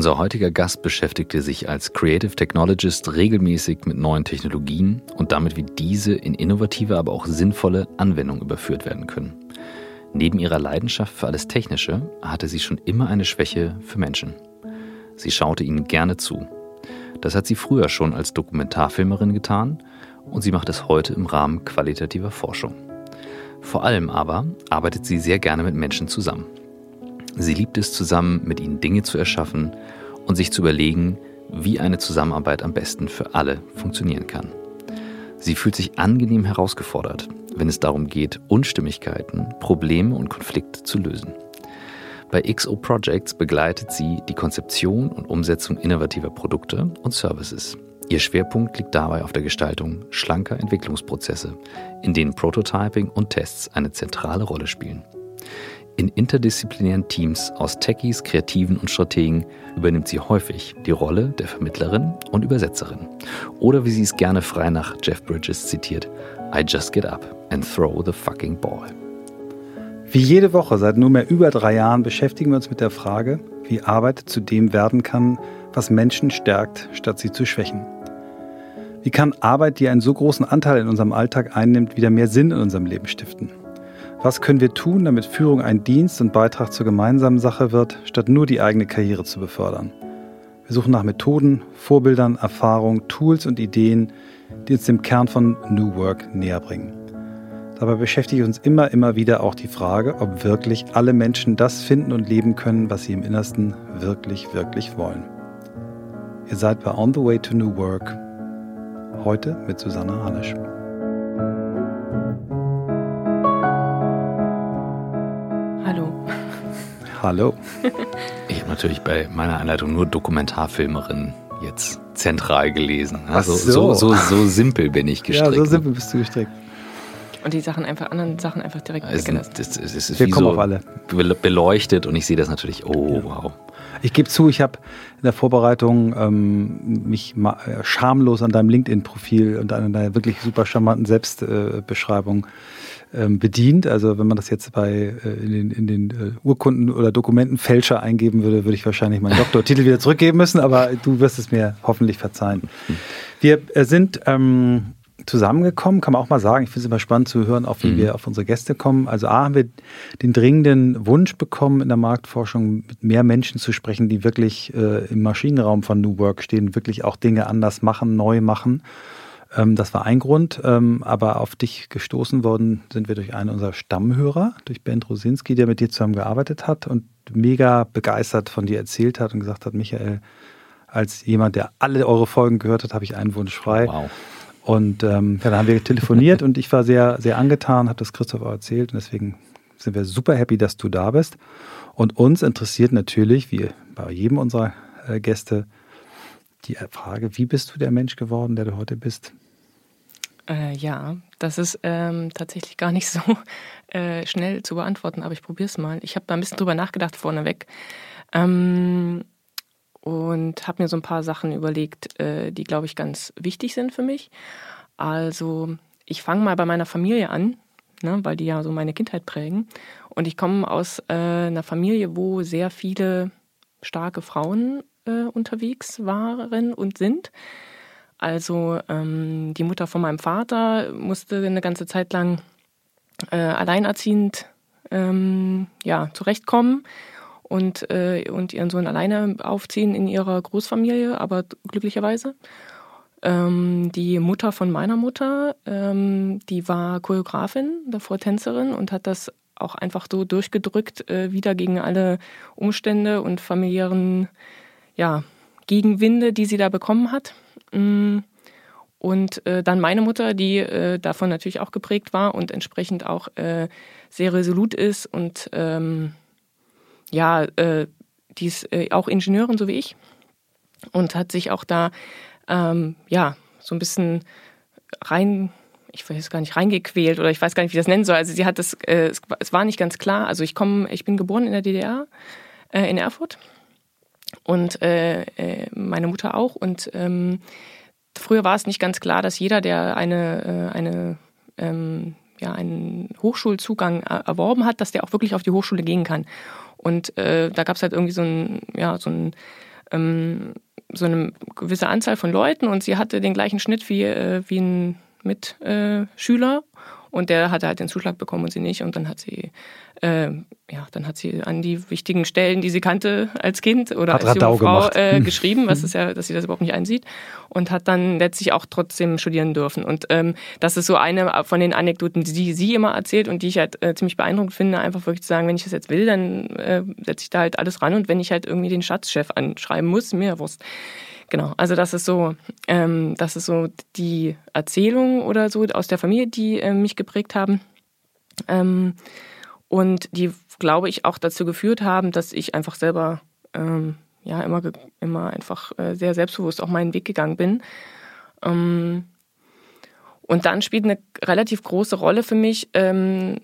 Unser heutiger Gast beschäftigte sich als Creative Technologist regelmäßig mit neuen Technologien und damit, wie diese in innovative, aber auch sinnvolle Anwendungen überführt werden können. Neben ihrer Leidenschaft für alles Technische hatte sie schon immer eine Schwäche für Menschen. Sie schaute ihnen gerne zu. Das hat sie früher schon als Dokumentarfilmerin getan und sie macht es heute im Rahmen qualitativer Forschung. Vor allem aber arbeitet sie sehr gerne mit Menschen zusammen. Sie liebt es zusammen, mit ihnen Dinge zu erschaffen und sich zu überlegen, wie eine Zusammenarbeit am besten für alle funktionieren kann. Sie fühlt sich angenehm herausgefordert, wenn es darum geht, Unstimmigkeiten, Probleme und Konflikte zu lösen. Bei XO Projects begleitet sie die Konzeption und Umsetzung innovativer Produkte und Services. Ihr Schwerpunkt liegt dabei auf der Gestaltung schlanker Entwicklungsprozesse, in denen Prototyping und Tests eine zentrale Rolle spielen. In interdisziplinären Teams aus Techies, Kreativen und Strategen übernimmt sie häufig die Rolle der Vermittlerin und Übersetzerin. Oder wie sie es gerne frei nach Jeff Bridges zitiert, I just get up and throw the fucking ball. Wie jede Woche seit nunmehr über drei Jahren beschäftigen wir uns mit der Frage, wie Arbeit zu dem werden kann, was Menschen stärkt, statt sie zu schwächen. Wie kann Arbeit, die einen so großen Anteil in unserem Alltag einnimmt, wieder mehr Sinn in unserem Leben stiften? Was können wir tun, damit Führung ein Dienst und Beitrag zur gemeinsamen Sache wird, statt nur die eigene Karriere zu befördern? Wir suchen nach Methoden, Vorbildern, Erfahrungen, Tools und Ideen, die uns dem Kern von New Work näher bringen. Dabei beschäftigt uns immer, immer wieder auch die Frage, ob wirklich alle Menschen das finden und leben können, was sie im Innersten wirklich, wirklich wollen. Ihr seid bei On the Way to New Work. Heute mit Susanna Hanisch. Hallo. Ich habe natürlich bei meiner Anleitung nur Dokumentarfilmerin jetzt zentral gelesen. Also so. So, so, so simpel bin ich gestrickt. Ja, so simpel bist du gestrickt. Und die Sachen einfach, anderen Sachen einfach direkt es, weggelassen. Das, das, das ist Wir kommen so auf alle. beleuchtet und ich sehe das natürlich, oh Ja. wow. Ich gebe zu, ich habe in der Vorbereitung ähm, mich ma- äh, schamlos an deinem LinkedIn-Profil und an deiner wirklich super charmanten Selbstbeschreibung ähm, bedient. Also wenn man das jetzt bei äh, in den, in den äh, Urkunden oder Dokumentenfälscher eingeben würde, würde ich wahrscheinlich meinen Doktortitel wieder zurückgeben müssen, aber du wirst es mir hoffentlich verzeihen. Wir äh, sind ähm, zusammengekommen, kann man auch mal sagen. Ich finde es immer spannend zu hören, auch wie Mhm. wir auf unsere Gäste kommen. Also A, haben wir den dringenden Wunsch bekommen, in der Marktforschung mit mehr Menschen zu sprechen, die wirklich äh, im Maschinenraum von New Work stehen, wirklich auch Dinge anders machen, neu machen. Ähm, das war ein Grund, ähm, aber auf dich gestoßen worden sind wir durch einen unserer Stammhörer, durch Ben Rosinski, der mit dir zusammen gearbeitet hat und mega begeistert von dir erzählt hat und gesagt hat, Michael, als jemand, der alle eure Folgen gehört hat, habe ich einen Wunsch frei. Wow. Und ähm, ja, dann haben wir telefoniert und ich war sehr, sehr angetan, habe das Christoph auch erzählt und deswegen sind wir super happy, dass du da bist. Und uns interessiert natürlich, wie bei jedem unserer äh, Gäste, die Frage, wie bist du der Mensch geworden, der du heute bist? Äh, ja, das ist ähm, tatsächlich gar nicht so äh, schnell zu beantworten, aber ich probiere es mal. Ich habe da ein bisschen drüber nachgedacht vorneweg ähm, und habe mir so ein paar Sachen überlegt, äh, die, glaube ich, ganz wichtig sind für mich. Also ich fange mal bei meiner Familie an, ne, weil die ja so meine Kindheit prägen. Und ich komme aus äh, einer Familie, wo sehr viele starke Frauen äh, unterwegs waren und sind. Also ähm, die Mutter von meinem Vater musste eine ganze Zeit lang äh, alleinerziehend ähm, ja, zurechtkommen und, äh, und ihren Sohn alleine aufziehen in ihrer Großfamilie, aber glücklicherweise. Ähm, die Mutter von meiner Mutter, ähm, die war Choreografin, davor Tänzerin und hat das auch einfach so durchgedrückt, äh, wieder gegen alle Umstände und familiären ja, Gegenwinde, die sie da bekommen hat. Mm. Und äh, dann meine Mutter, die äh, davon natürlich auch geprägt war und entsprechend auch äh, sehr resolut ist und ähm, ja, äh, die ist äh, auch Ingenieurin, so wie ich, und hat sich auch da ähm, ja so ein bisschen rein, ich weiß gar nicht, reingequält oder ich weiß gar nicht, wie ich das nennen soll. Also sie hat das, äh, es, war nicht ganz klar. Also ich komme, ich bin geboren in der DDR, äh, in Erfurt und äh, äh, meine Mutter auch. Und ähm, früher war es nicht ganz klar, dass jeder, der eine, äh, eine ähm, ja, einen Hochschulzugang er- erworben hat, dass der auch wirklich auf die Hochschule gehen kann. Und äh, da gab es halt irgendwie so ein, ja, so ein ähm, so eine gewisse Anzahl von Leuten und sie hatte den gleichen Schnitt wie, äh, wie ein Mitschüler und der hatte halt den Zuschlag bekommen und sie nicht. Und dann hat sie, äh, ja, dann hat sie an die wichtigen Stellen, die sie kannte als Kind oder hat als junge Frau äh, geschrieben, was ist ja, dass sie das überhaupt nicht einsieht. Und hat dann letztlich auch trotzdem studieren dürfen. Und ähm, das ist so eine von den Anekdoten, die sie immer erzählt und die ich halt äh, ziemlich beeindruckend finde, einfach wirklich zu sagen, wenn ich das jetzt will, dann äh, setze ich da halt alles ran. Und wenn ich halt irgendwie den Schatzchef anschreiben muss, mir Wurst. Genau, also das ist so, ähm, das ist so die Erzählung oder so aus der Familie, die äh, mich geprägt haben. Ähm, und die, glaube ich, auch dazu geführt haben, dass ich einfach selber ähm, ja immer, immer einfach äh, sehr selbstbewusst auch meinen Weg gegangen bin. Ähm, und dann spielt eine relativ große Rolle für mich ähm,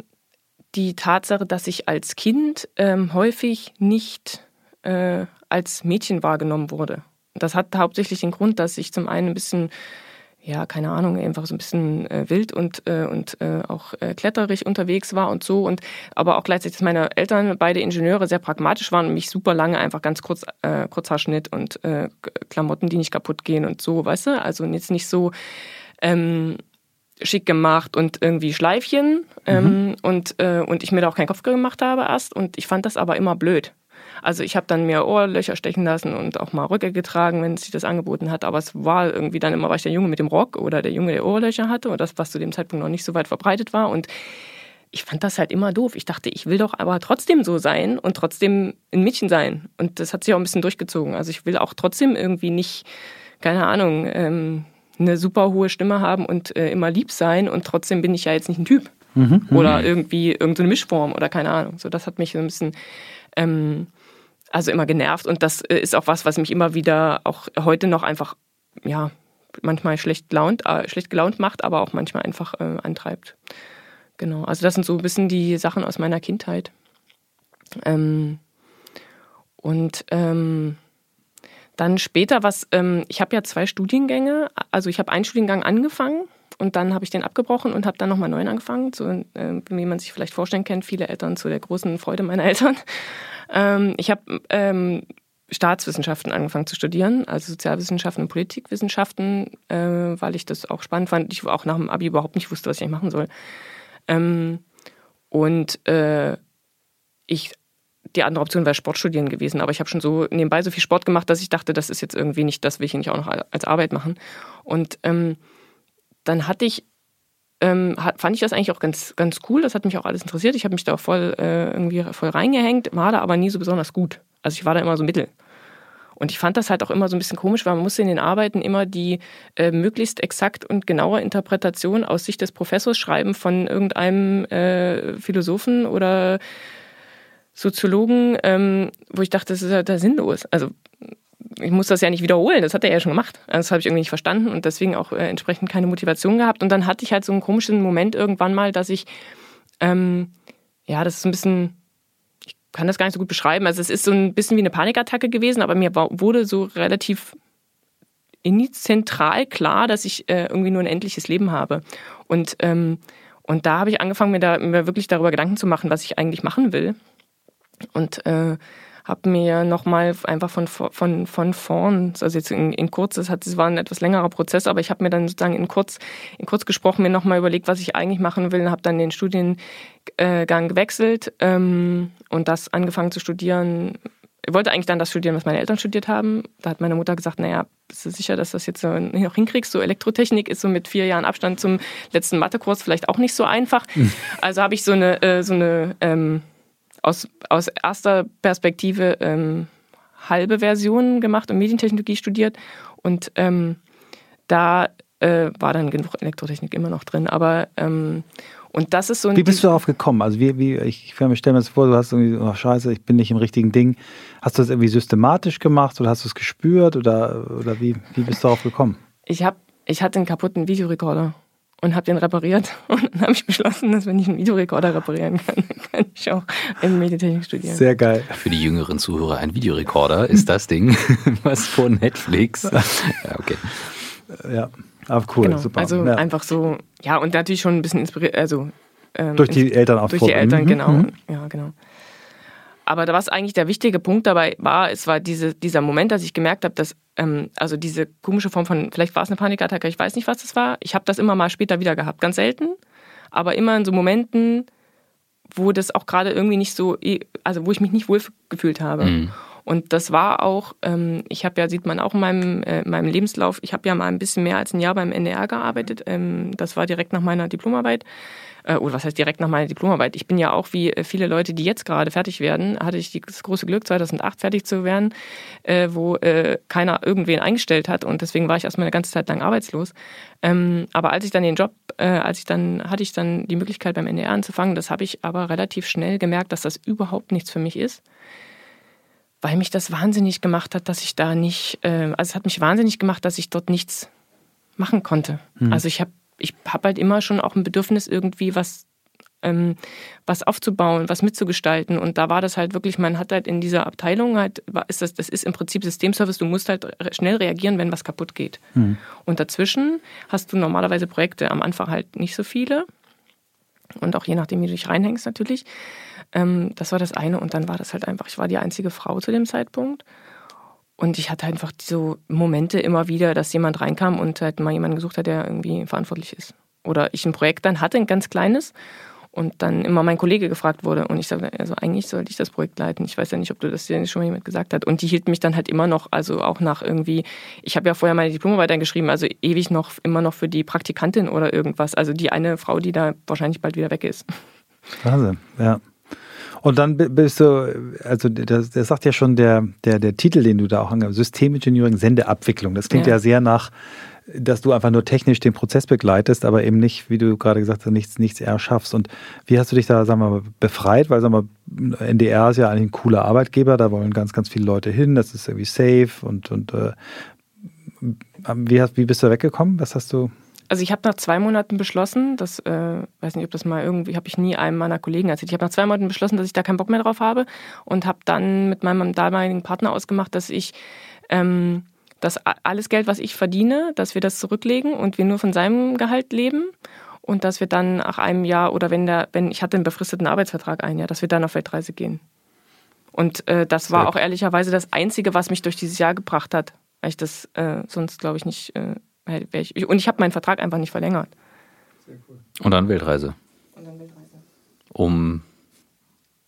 die Tatsache, dass ich als Kind ähm, häufig nicht äh, als Mädchen wahrgenommen wurde. Das hat hauptsächlich den Grund, dass ich zum einen ein bisschen ja, keine Ahnung, einfach so ein bisschen äh, wild und, äh, und äh, auch äh, kletterig unterwegs war und so. Und aber auch gleichzeitig, dass meine Eltern, beide Ingenieure, sehr pragmatisch waren und mich super lange einfach ganz kurz, äh, kurzer Schnitt und äh, Klamotten, die nicht kaputt gehen und so, weißt du? Also jetzt nicht so ähm, schick gemacht und irgendwie Schleifchen. Ähm, mhm. und, äh, und ich mir da auch keinen Kopf gemacht habe erst. Und ich fand das aber immer blöd. Also ich habe dann mir Ohrlöcher stechen lassen und auch mal Röcke getragen, wenn sich das angeboten hat. Aber es war irgendwie dann immer, war ich der Junge mit dem Rock oder der Junge, der Ohrlöcher hatte und das, was zu dem Zeitpunkt noch nicht so weit verbreitet war. Und ich fand das halt immer doof. Ich dachte, ich will doch aber trotzdem so sein und trotzdem ein Mädchen sein. Und das hat sich auch ein bisschen durchgezogen. Also ich will auch trotzdem irgendwie nicht, keine Ahnung, ähm, eine super hohe Stimme haben und äh, immer lieb sein und trotzdem bin ich ja jetzt nicht ein Typ. Mhm, oder irgendwie irgendeine Mischform oder keine Ahnung. So, das hat mich so ein bisschen ähm, also immer genervt. Und das äh, ist auch was, was mich immer wieder auch heute noch einfach, ja, manchmal schlecht, launt, äh, schlecht gelaunt macht, aber auch manchmal einfach äh, antreibt. Genau. Also das sind so ein bisschen die Sachen aus meiner Kindheit. Ähm, und ähm, dann später was, ähm, ich habe ja zwei Studiengänge, also ich habe einen Studiengang angefangen und dann habe ich den abgebrochen und habe dann nochmal neuen angefangen, so, äh, wie man sich vielleicht vorstellen kennt, viele Eltern zu der großen Freude meiner Eltern. Ähm, ich habe ähm, Staatswissenschaften angefangen zu studieren, also Sozialwissenschaften und Politikwissenschaften, äh, weil ich das auch spannend fand. Ich auch nach dem Abi überhaupt nicht wusste, was ich machen soll. Ähm, und äh, ich die andere Option wäre Sportstudieren gewesen, aber ich habe schon so nebenbei so viel Sport gemacht, dass ich dachte, das ist jetzt irgendwie nicht, das will ich nicht auch noch als Arbeit machen. Und ähm, dann hatte ich ähm, fand ich das eigentlich auch ganz, ganz cool. Das hat mich auch alles interessiert. Ich habe mich da auch voll äh, irgendwie voll reingehängt, war da aber nie so besonders gut. Also ich war da immer so mittel. Und ich fand das halt auch immer so ein bisschen komisch, weil man musste in den Arbeiten immer die äh, möglichst exakt und genaue Interpretation aus Sicht des Professors schreiben von irgendeinem äh, Philosophen oder Soziologen, ähm, wo ich dachte, das ist ja da sinnlos. Also ich muss das ja nicht wiederholen, das hat er ja schon gemacht. Also das habe ich irgendwie nicht verstanden und deswegen auch äh, entsprechend keine Motivation gehabt. Und dann hatte ich halt so einen komischen Moment irgendwann mal, dass ich, ähm, ja, das ist ein bisschen, ich kann das gar nicht so gut beschreiben. Also es ist so ein bisschen wie eine Panikattacke gewesen, aber mir wurde so relativ zentral klar, dass ich äh, irgendwie nur ein endliches Leben habe. Und, ähm, und da habe ich angefangen, mir, da, mir wirklich darüber Gedanken zu machen, was ich eigentlich machen will. Und äh, habe mir nochmal einfach von, von, von vorn, also jetzt in, in kurz, hat, das war ein etwas längerer Prozess, aber ich habe mir dann sozusagen in kurz, in kurz gesprochen mir nochmal überlegt, was ich eigentlich machen will und habe dann den Studiengang gewechselt ähm, und das angefangen zu studieren. Ich wollte eigentlich dann das studieren, was meine Eltern studiert haben. Da hat meine Mutter gesagt, naja, bist du sicher, dass du das jetzt so noch hinkriegst? So Elektrotechnik ist so mit vier Jahren Abstand zum letzten Mathekurs vielleicht auch nicht so einfach. Mhm. Also habe ich so eine, äh, so eine ähm, aus, aus erster Perspektive ähm, halbe Version gemacht und Medientechnologie studiert. Und ähm, da äh, war dann genug Elektrotechnik immer noch drin. Aber ähm, und das ist so ein. Wie bist du darauf gekommen? Also wie, wie ich stelle mir das vor, du hast irgendwie, oh scheiße, ich bin nicht im richtigen Ding. Hast du das irgendwie systematisch gemacht oder hast du es gespürt oder, oder wie, wie bist du darauf gekommen? Ich habe, ich hatte einen kaputten Videorekorder und habe den repariert. Und dann habe ich beschlossen, dass wenn ich einen Videorekorder reparieren kann, dann kann ich auch in Medientechnik studieren. Sehr geil. Für die jüngeren Zuhörer, ein Videorekorder ist das Ding, was vor Netflix. Ja, okay. Ja, aber cool, genau. super. Also ja. einfach so, ja, und natürlich schon ein bisschen inspiriert, also ähm, durch die Eltern auch. Durch die Eltern, mhm. genau. Mhm. Ja, genau. aber was eigentlich der wichtige Punkt dabei war, es war diese, dieser Moment, dass ich gemerkt habe, dass ähm, also diese komische Form von, vielleicht war es eine Panikattacke, ich weiß nicht, was das war. Ich habe das immer mal später wieder gehabt, ganz selten, aber immer in so Momenten, wo das auch gerade irgendwie nicht so, also wo ich mich nicht wohl gefühlt habe. Mhm. Und das war auch, ähm, ich habe ja, sieht man auch in meinem, äh, meinem Lebenslauf, ich habe ja mal ein bisschen mehr als ein Jahr beim NDR gearbeitet. Ähm, das war direkt nach meiner Diplomarbeit. Äh, oder was heißt direkt nach meiner Diplomarbeit? Ich bin ja auch wie äh, viele Leute, die jetzt gerade fertig werden, hatte ich das große Glück, 2008 fertig zu werden, äh, wo äh, keiner irgendwen eingestellt hat. Und deswegen war ich erstmal eine ganze Zeit lang arbeitslos. Ähm, aber als ich dann den Job, äh, als ich dann, hatte ich dann die Möglichkeit beim NDR anzufangen. Das habe ich aber relativ schnell gemerkt, dass das überhaupt nichts für mich ist weil mich das wahnsinnig gemacht hat, dass ich da nicht, äh, also es hat mich wahnsinnig gemacht, dass ich dort nichts machen konnte. Mhm. Also ich habe ich hab halt immer schon auch ein Bedürfnis, irgendwie was, ähm, was aufzubauen, was mitzugestalten. Und da war das halt wirklich, man hat halt in dieser Abteilung halt, ist das, das ist im Prinzip Systemservice, du musst halt schnell reagieren, wenn was kaputt geht. Mhm. Und dazwischen hast du normalerweise Projekte, am Anfang halt nicht so viele. Und auch je nachdem, wie du dich reinhängst natürlich. Ähm, das war das eine. Und dann war das halt einfach, ich war die einzige Frau zu dem Zeitpunkt. Und ich hatte einfach so Momente immer wieder, dass jemand reinkam und halt mal jemanden gesucht hat, der irgendwie verantwortlich ist. Oder ich ein Projekt dann hatte, ein ganz kleines. Und dann immer mein Kollege gefragt wurde. Und ich sagte, also eigentlich sollte ich das Projekt leiten. Ich weiß ja nicht, ob du das dir schon mal jemand gesagt hat. Und die hielt mich dann halt immer noch, also auch nach irgendwie, ich habe ja vorher meine Diplomarbeit eingeschrieben, also ewig noch, immer noch für die Praktikantin oder irgendwas. Also die eine Frau, die da wahrscheinlich bald wieder weg ist. Wahnsinn, ja. Und dann bist du, also das, das sagt ja schon der, der, der Titel, den du da auch angibst, Systemengineering, Sendeabwicklung. Das klingt ja. ja sehr nach, dass du einfach nur technisch den Prozess begleitest, aber eben nicht, wie du gerade gesagt hast, nichts, nichts erschaffst. Und wie hast du dich da, sagen wir mal, befreit? Weil, sagen wir, NDR ist ja eigentlich ein cooler Arbeitgeber, da wollen ganz, ganz viele Leute hin, das ist irgendwie safe und, und äh, wie, hast, wie bist du weggekommen? Was hast du also ich habe nach zwei Monaten beschlossen, das äh, weiß nicht, ob das mal irgendwie, habe ich nie einem meiner Kollegen erzählt. Ich habe nach zwei Monaten beschlossen, dass ich da keinen Bock mehr drauf habe und habe dann mit meinem damaligen Partner ausgemacht, dass ich ähm, das alles Geld, was ich verdiene, dass wir das zurücklegen und wir nur von seinem Gehalt leben und dass wir dann nach einem Jahr oder wenn der, wenn ich hatte einen befristeten Arbeitsvertrag ein Jahr, dass wir dann auf Weltreise gehen. Und äh, das war auch ehrlicherweise das Einzige, was mich durch dieses Jahr gebracht hat, weil ich das äh, sonst glaube ich nicht äh, ich, und ich habe meinen Vertrag einfach nicht verlängert. Sehr cool. Und dann Weltreise. Und dann Weltreise. Um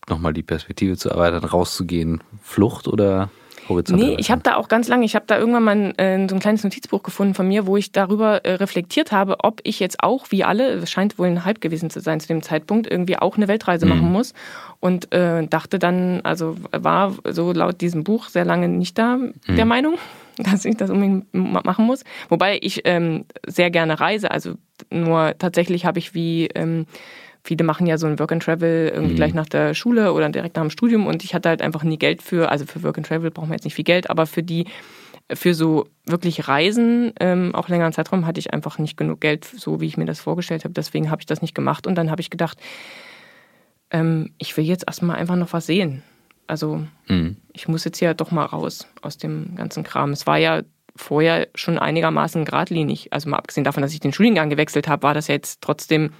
nochmal die Perspektive zu erweitern, rauszugehen, Flucht oder Horizont? Nee, ich habe da auch ganz lange, ich habe da irgendwann mal ein, äh, so ein kleines Notizbuch gefunden von mir, wo ich darüber äh, reflektiert habe, ob ich jetzt auch, wie alle, es scheint wohl ein Hype gewesen zu sein zu dem Zeitpunkt, irgendwie auch eine Weltreise mhm. machen muss. Und äh, dachte dann, also war so laut diesem Buch sehr lange nicht da mhm. der Meinung dass ich das unbedingt machen muss. Wobei ich ähm, sehr gerne reise. Also nur tatsächlich habe ich wie ähm, viele machen ja so ein Work and Travel irgendwie mhm. gleich nach der Schule oder direkt nach dem Studium und ich hatte halt einfach nie Geld für, also für Work and Travel brauchen wir jetzt nicht viel Geld, aber für die, für so wirklich Reisen, ähm, auch längeren Zeitraum, hatte ich einfach nicht genug Geld, so wie ich mir das vorgestellt habe. Deswegen habe ich das nicht gemacht und dann habe ich gedacht, ähm, ich will jetzt erstmal einfach noch was sehen. Also mhm. ich muss jetzt ja doch mal raus aus dem ganzen Kram. Es war ja vorher schon einigermaßen geradlinig. Also mal abgesehen davon, dass ich den Studiengang gewechselt habe, war das ja jetzt trotzdem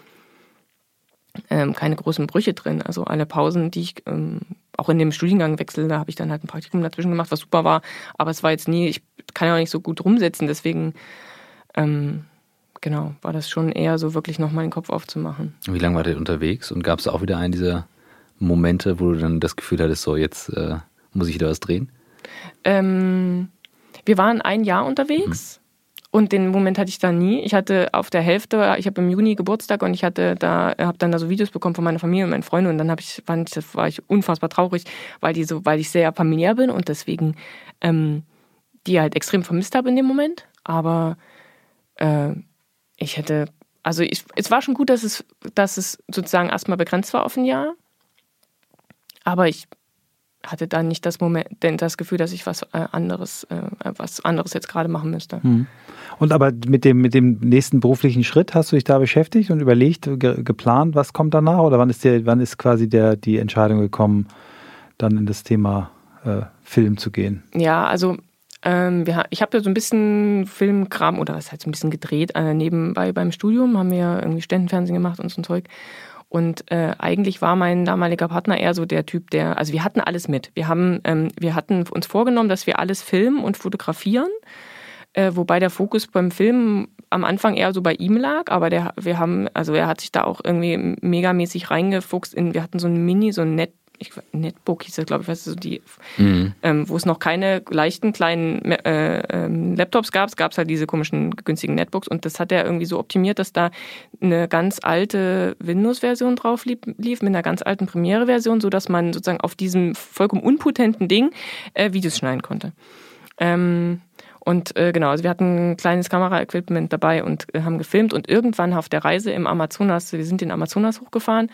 ähm, keine großen Brüche drin. Also alle Pausen, die ich ähm, auch in dem Studiengang wechsle, da habe ich dann halt ein Praktikum dazwischen gemacht, was super war. Aber es war jetzt nie, ich kann ja auch nicht so gut rumsetzen, deswegen ähm, genau, war das schon eher so wirklich nochmal den Kopf aufzumachen. Wie lange war der unterwegs und gab es auch wieder einen dieser Momente, wo du dann das Gefühl hattest, so jetzt äh, muss ich wieder was drehen? Ähm, wir waren ein Jahr unterwegs. Mhm. Und den Moment hatte ich da nie. Ich hatte auf der Hälfte, ich habe im Juni Geburtstag und ich hatte da, habe dann da so Videos bekommen von meiner Familie und meinen Freunden und dann habe ich, fand ich, war ich unfassbar traurig, weil die so, weil ich sehr familiär bin und deswegen ähm, die halt extrem vermisst habe in dem Moment. Aber äh, ich hätte, also ich, es war schon gut, dass es, dass es sozusagen erstmal begrenzt war auf ein Jahr. Aber ich hatte dann nicht das Moment, denn das Gefühl, dass ich was äh, anderes, äh, was anderes jetzt gerade machen müsste. Mhm. Und aber mit dem, mit dem nächsten beruflichen Schritt hast du dich da beschäftigt und überlegt, ge geplant, was kommt danach? Oder wann ist der, wann ist quasi der, die Entscheidung gekommen, dann in das Thema äh, Film zu gehen? Ja, also ähm, wir, ich habe ja so ein bisschen Filmkram oder was heißt so ein bisschen gedreht äh, nebenbei beim Studium, haben wir irgendwie Ständenfernsehen gemacht und so ein Zeug. Und äh, eigentlich war mein damaliger Partner eher so der Typ, der, also wir hatten alles mit. Wir haben, ähm, wir hatten uns vorgenommen, dass wir alles filmen und fotografieren. Äh, wobei der Fokus beim Filmen am Anfang eher so bei ihm lag, aber der, wir haben, also er hat sich da auch irgendwie megamäßig reingefuchst in, wir hatten so ein Mini, so ein Net, ich, Netbook hieß das, glaube ich, weißt du, so die, mhm. ähm, wo es noch keine leichten kleinen äh, ähm, Laptops gab, gab es halt diese komischen günstigen Netbooks und das hat er irgendwie so optimiert, dass da eine ganz alte Windows-Version drauf lief, lief, mit einer ganz alten Premiere-Version, sodass man sozusagen auf diesem vollkommen unpotenten Ding äh, Videos schneiden konnte. Ähm, und äh, genau, also wir hatten ein kleines Kameraequipment dabei und äh, haben gefilmt und irgendwann auf der Reise im Amazonas, wir sind den Amazonas hochgefahren,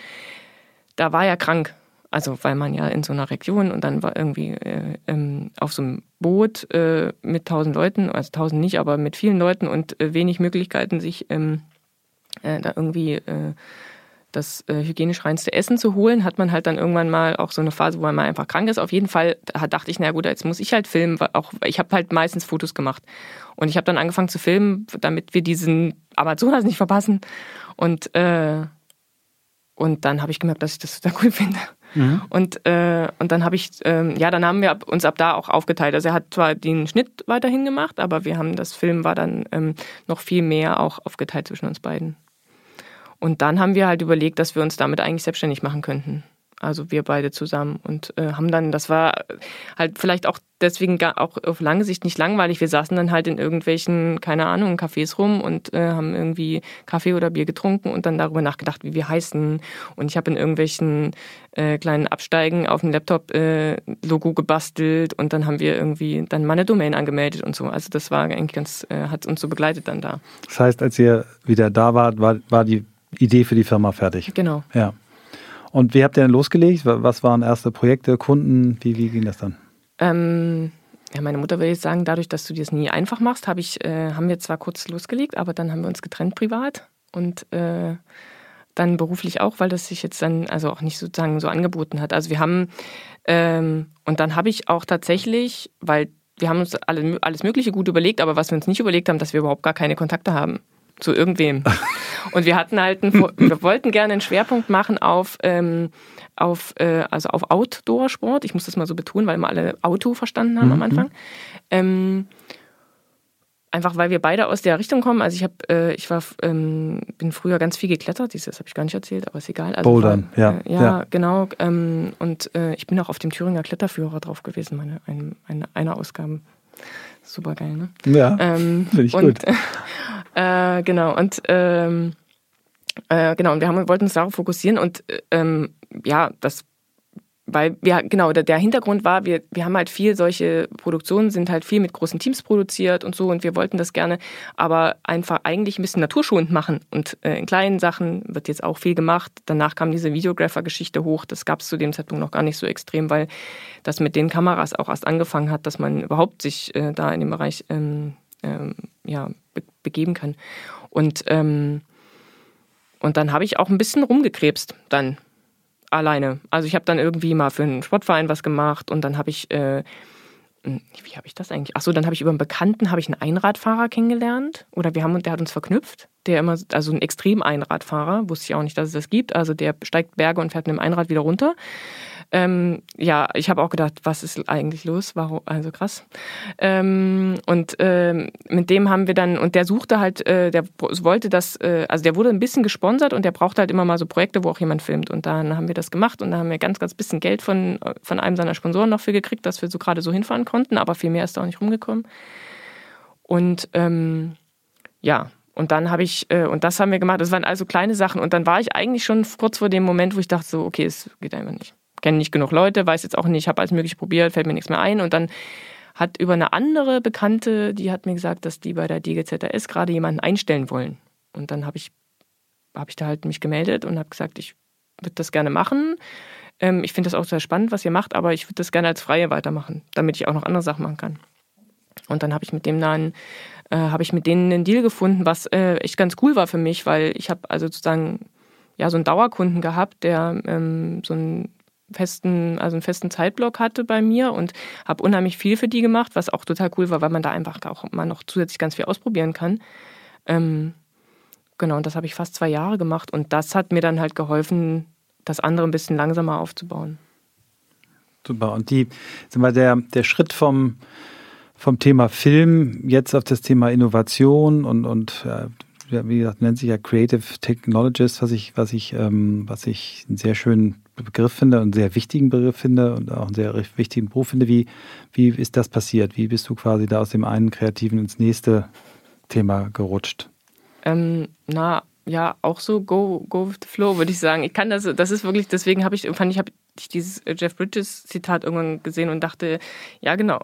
da war er krank also weil man ja in so einer Region und dann war irgendwie äh, ähm, auf so einem Boot äh, mit tausend Leuten, also tausend nicht, aber mit vielen Leuten und äh, wenig Möglichkeiten, sich ähm, äh, da irgendwie äh, das äh, hygienisch reinste Essen zu holen, hat man halt dann irgendwann mal auch so eine Phase, wo man mal einfach krank ist. Auf jeden Fall dachte ich, na gut, jetzt muss ich halt filmen, auch ich habe halt meistens Fotos gemacht und ich habe dann angefangen zu filmen, damit wir diesen Amazonas nicht verpassen und äh, und dann habe ich gemerkt, dass ich das total cool finde. Mhm. Und, äh, und dann habe ich, ähm, ja, dann haben wir uns ab da auch aufgeteilt. Also er hat zwar den Schnitt weiterhin gemacht, aber wir haben, das Film war dann ähm, noch viel mehr auch aufgeteilt zwischen uns beiden. Und dann haben wir halt überlegt, dass wir uns damit eigentlich selbstständig machen könnten. Also wir beide zusammen und äh, haben dann, das war halt vielleicht auch deswegen gar, auch auf lange Sicht nicht langweilig. Wir saßen dann halt in irgendwelchen, keine Ahnung, Cafés rum und äh, haben irgendwie Kaffee oder Bier getrunken und dann darüber nachgedacht, wie wir heißen. Und ich habe in irgendwelchen äh, kleinen Absteigen auf dem Laptop äh, Logo gebastelt und dann haben wir irgendwie dann mal eine Domain angemeldet und so. Also das war eigentlich ganz, äh, hat uns so begleitet dann da. Das heißt, als ihr wieder da wart, war, war die Idee für die Firma fertig. Genau. Ja. Und wie habt ihr denn losgelegt? Was waren erste Projekte, Kunden? Wie, wie ging das dann? Ähm, ja, meine Mutter will jetzt sagen, dadurch, dass du dir das nie einfach machst, hab ich, äh, haben wir zwar kurz losgelegt, aber dann haben wir uns getrennt privat und äh, dann beruflich auch, weil das sich jetzt dann also auch nicht sozusagen so angeboten hat. Also wir haben ähm, und dann habe ich auch tatsächlich, weil wir haben uns alle, alles Mögliche gut überlegt, aber was wir uns nicht überlegt haben, dass wir überhaupt gar keine Kontakte haben zu irgendwem. Und wir hatten halt, einen, wir wollten gerne einen Schwerpunkt machen auf, ähm, auf, äh, also auf Outdoor-Sport. Ich muss das mal so betonen, weil immer alle Auto verstanden haben mhm. am Anfang. Ähm, einfach weil wir beide aus der Richtung kommen. Also ich habe, äh, ich war, ähm, bin früher ganz viel geklettert. Dieses habe ich gar nicht erzählt, aber ist egal. Also Bouldern, war, ja, äh, ja, ja, genau. Ähm, und äh, ich bin auch auf dem Thüringer Kletterführer drauf gewesen, meine ein, eine, eine Ausgabe. Super geil, ne? Ja, ähm, finde ich und, gut. Äh, genau, und ähm, äh, genau, und wir haben, wollten uns darauf fokussieren und ähm, ja, das weil wir, genau, der, Hintergrund war, wir, wir haben halt viel solche Produktionen, sind halt viel mit großen Teams produziert und so und wir wollten das gerne, aber einfach eigentlich ein bisschen naturschonend machen und äh, in kleinen Sachen wird jetzt auch viel gemacht. Danach kam diese Videographer-Geschichte hoch, das gab es zu dem Zeitpunkt noch gar nicht so extrem, weil das mit den Kameras auch erst angefangen hat, dass man überhaupt sich äh, da in dem Bereich ähm, ähm, ja, be begeben kann. Und, ähm, und dann habe ich auch ein bisschen rumgekrebst dann alleine. Also ich habe dann irgendwie mal für einen Sportverein was gemacht und dann habe ich, äh, hm, wie habe ich das eigentlich? Ach so, dann habe ich über einen Bekannten habe ich einen Einradfahrer kennengelernt oder wir haben der hat uns verknüpft, der immer also ein extrem Einradfahrer, wusste ich auch nicht, dass es das gibt. Also der steigt Berge und fährt mit dem Einrad wieder runter. Ähm, ja, ich habe auch gedacht, was ist eigentlich los? Warum? Also krass. Ähm, und ähm, mit dem haben wir dann, und der suchte halt, äh, der wollte das, äh, also der wurde ein bisschen gesponsert und der brauchte halt immer mal so Projekte, wo auch jemand filmt. Und dann haben wir das gemacht und da haben wir ganz, ganz bisschen Geld von, von einem seiner Sponsoren noch für gekriegt, dass wir so gerade so hinfahren konnten, aber viel mehr ist da auch nicht rumgekommen. Und ähm, ja, und dann habe ich, äh, und das haben wir gemacht, das waren also kleine Sachen. Und dann war ich eigentlich schon kurz vor dem Moment, wo ich dachte, so, okay, es geht einfach nicht kenne nicht genug Leute, weiß jetzt auch nicht, habe alles mögliche probiert, fällt mir nichts mehr ein. Und dann hat über eine andere Bekannte, die hat mir gesagt, dass die bei der DGZRS gerade jemanden einstellen wollen. Und dann habe ich, hab ich da halt mich gemeldet und habe gesagt, ich würde das gerne machen. Ähm, ich finde das auch sehr spannend, was ihr macht, aber ich würde das gerne als Freie weitermachen, damit ich auch noch andere Sachen machen kann. Und dann habe ich mit dem dann äh, habe ich mit denen einen Deal gefunden, was äh, echt ganz cool war für mich, weil ich habe also sozusagen ja so einen Dauerkunden gehabt, der ähm, so ein festen, also einen festen Zeitblock hatte bei mir und habe unheimlich viel für die gemacht, was auch total cool war, weil man da einfach auch mal noch zusätzlich ganz viel ausprobieren kann. Ähm, genau, und das habe ich fast zwei Jahre gemacht. Und das hat mir dann halt geholfen, das andere ein bisschen langsamer aufzubauen. Super. Und die, sind wir, der, der Schritt vom, vom Thema Film jetzt auf das Thema Innovation und, und ja, wie gesagt, nennt sich ja Creative Technologist, was ich, was ich, ähm, was ich einen sehr schönen Begriff finde und einen sehr wichtigen Begriff finde und auch einen sehr wichtigen Beruf finde. Wie, wie ist das passiert? Wie bist du quasi da aus dem einen Kreativen ins nächste Thema gerutscht? Ähm, na, ja, auch so go, go with the flow, würde ich sagen. Ich kann das, das ist wirklich, deswegen habe ich, fand ich, habe ich dieses Jeff Bridges Zitat irgendwann gesehen und dachte, ja, genau.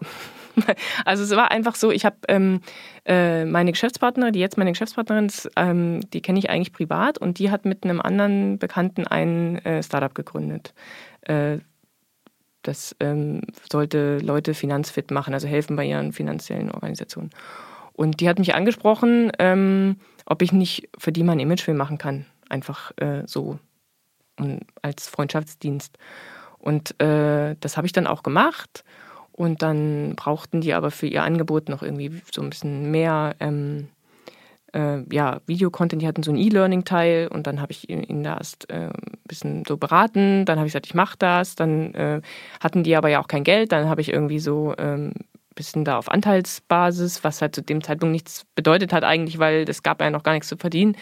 Also es war einfach so, ich habe ähm, äh, meine Geschäftspartnerin, die jetzt meine Geschäftspartnerin ist, ähm, die kenne ich eigentlich privat und die hat mit einem anderen Bekannten ein äh, Startup gegründet. Äh, das ähm, sollte Leute finanzfit machen, also helfen bei ihren finanziellen Organisationen. Und die hat mich angesprochen, ähm, ob ich nicht für die mal einen Imagefilm machen kann. Einfach äh, so als Freundschaftsdienst. Und äh, das habe ich dann auch gemacht. Und dann brauchten die aber für ihr Angebot noch irgendwie so ein bisschen mehr ähm, äh, ja, Videocontent. Die hatten so einen E-Learning-Teil und dann habe ich ihnen da erst äh, ein bisschen so beraten. Dann habe ich gesagt, ich mache das. Dann äh, hatten die aber ja auch kein Geld. Dann habe ich irgendwie so ähm, bisschen da auf Anteilsbasis, was halt zu dem Zeitpunkt nichts bedeutet hat eigentlich, weil es gab ja noch gar nichts zu verdienen.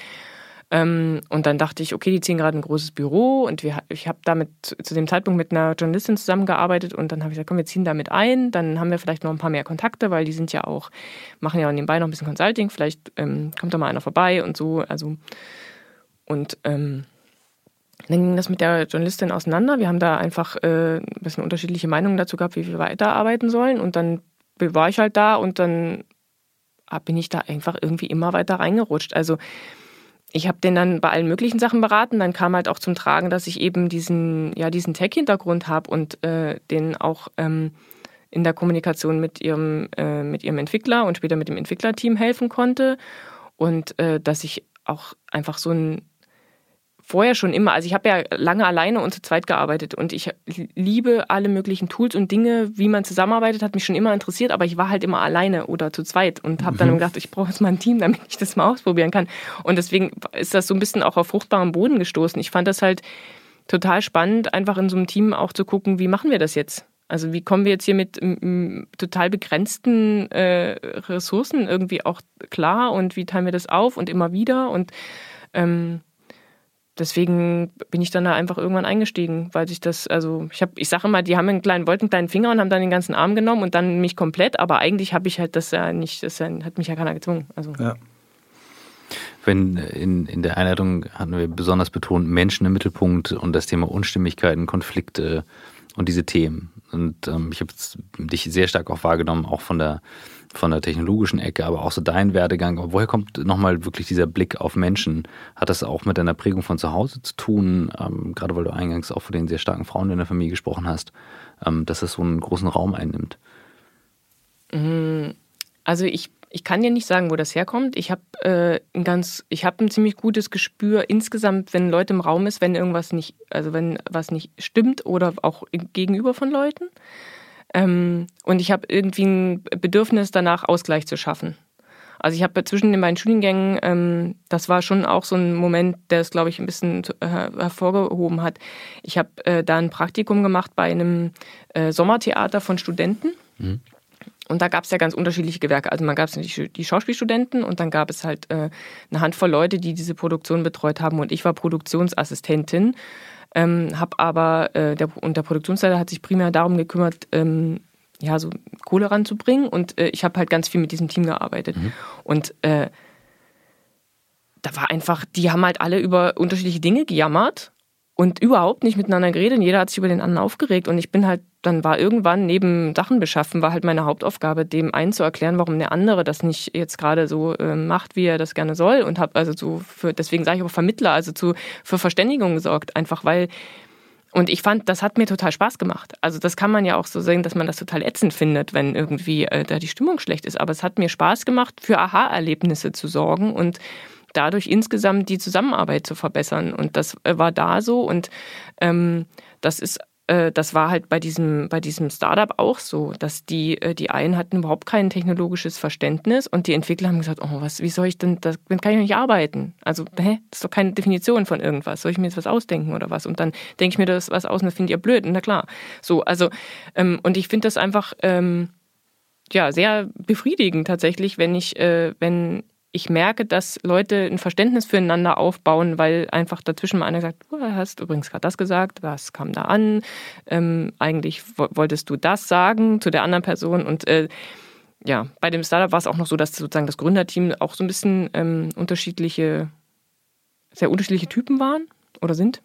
Ähm, und dann dachte ich, okay, die ziehen gerade ein großes Büro und wir, ich habe damit zu dem Zeitpunkt mit einer Journalistin zusammengearbeitet und dann habe ich gesagt, komm, wir ziehen damit ein, dann haben wir vielleicht noch ein paar mehr Kontakte, weil die sind ja auch, machen ja nebenbei noch ein bisschen Consulting, vielleicht ähm, kommt da mal einer vorbei und so, also und ähm, dann ging das mit der Journalistin auseinander. Wir haben da einfach äh, ein bisschen unterschiedliche Meinungen dazu gehabt, wie wir weiterarbeiten sollen. Und dann war ich halt da und dann bin ich da einfach irgendwie immer weiter reingerutscht. Also ich habe den dann bei allen möglichen Sachen beraten. Dann kam halt auch zum Tragen, dass ich eben diesen, ja, diesen Tech-Hintergrund habe und äh, den auch ähm, in der Kommunikation mit ihrem, äh, mit ihrem Entwickler und später mit dem Entwicklerteam helfen konnte. Und äh, dass ich auch einfach so ein vorher schon immer, also ich habe ja lange alleine und zu zweit gearbeitet und ich liebe alle möglichen Tools und Dinge, wie man zusammenarbeitet, hat mich schon immer interessiert, aber ich war halt immer alleine oder zu zweit und habe dann mhm. gedacht, ich brauche jetzt mal ein Team, damit ich das mal ausprobieren kann. Und deswegen ist das so ein bisschen auch auf fruchtbarem Boden gestoßen. Ich fand das halt total spannend, einfach in so einem Team auch zu gucken, wie machen wir das jetzt? Also wie kommen wir jetzt hier mit total begrenzten äh, Ressourcen irgendwie auch klar und wie teilen wir das auf und immer wieder und ähm, deswegen bin ich dann da einfach irgendwann eingestiegen, weil sich das, also ich habe, ich sage immer, die haben einen kleinen, wollten einen kleinen Finger und haben dann den ganzen Arm genommen und dann mich komplett, aber eigentlich habe ich halt das ja nicht, das hat mich ja keiner gezwungen. Also. Ja. Wenn in, in der Einleitung hatten wir besonders betont Menschen im Mittelpunkt und das Thema Unstimmigkeiten, Konflikte und diese Themen. Und ähm, ich habe dich sehr stark auch wahrgenommen, auch von der von der technologischen Ecke, aber auch so dein Werdegang. Woher kommt nochmal wirklich dieser Blick auf Menschen? Hat das auch mit deiner Prägung von zu Hause zu tun? Ähm, gerade weil du eingangs auch von den sehr starken Frauen in der Familie gesprochen hast, ähm, dass das so einen großen Raum einnimmt. Mm, also ich, ich kann dir nicht sagen, wo das herkommt. Ich habe äh, ein ganz, ich habe ein ziemlich gutes Gespür insgesamt, wenn Leute im Raum ist, wenn irgendwas nicht, also wenn was nicht stimmt oder auch gegenüber von Leuten. Ähm, und ich habe irgendwie ein Bedürfnis danach, Ausgleich zu schaffen. Also ich habe zwischen den beiden Studiengängen, ähm, das war schon auch so ein Moment, der es, glaube ich, ein bisschen äh, hervorgehoben hat. Ich habe äh, da ein Praktikum gemacht bei einem äh, Sommertheater von Studenten. Mhm. Und da gab es ja ganz unterschiedliche Gewerke. Also man gab es die, die Schauspielstudenten und dann gab es halt äh, eine Handvoll Leute, die diese Produktion betreut haben. Und ich war Produktionsassistentin ähm, habe aber, äh, der, und der Produktionsleiter hat sich primär darum gekümmert, ähm, ja, so Kohle ranzubringen und äh, ich habe halt ganz viel mit diesem Team gearbeitet. Mhm. Und äh, da war einfach, die haben halt alle über unterschiedliche Dinge gejammert und überhaupt nicht miteinander geredet und jeder hat sich über den anderen aufgeregt und ich bin halt, dann war irgendwann neben Sachen beschaffen, war halt meine Hauptaufgabe, dem einen zu erklären, warum der andere das nicht jetzt gerade so äh, macht, wie er das gerne soll und habe also so für, deswegen sage ich aber Vermittler, also zu, für Verständigung gesorgt, einfach weil und ich fand, das hat mir total Spaß gemacht. Also das kann man ja auch so sehen, dass man das total ätzend findet, wenn irgendwie äh, da die Stimmung schlecht ist. Aber es hat mir Spaß gemacht, für Aha-Erlebnisse zu sorgen und dadurch insgesamt die Zusammenarbeit zu verbessern. Und das äh, war da so und ähm, das ist äh, das war halt bei diesem, bei diesem Startup auch so, dass die, äh, die einen hatten überhaupt kein technologisches Verständnis und die Entwickler haben gesagt, oh, was, wie soll ich denn, das, damit kann ich nicht arbeiten. Also, hä, das ist doch keine Definition von irgendwas. Soll ich mir jetzt was ausdenken oder was? Und dann denke ich mir das was aus und das finde ich ja blöd. Na klar. So, also, ähm, und ich finde das einfach, ähm, ja, sehr befriedigend tatsächlich, wenn ich, äh, wenn ich merke, dass Leute ein Verständnis füreinander aufbauen, weil einfach dazwischen mal einer sagt, du hast übrigens gerade das gesagt, was kam da an? Ähm, eigentlich wolltest du das sagen zu der anderen Person und äh, ja, bei dem Startup war es auch noch so, dass sozusagen das Gründerteam auch so ein bisschen ähm, unterschiedliche, sehr unterschiedliche Typen waren oder sind.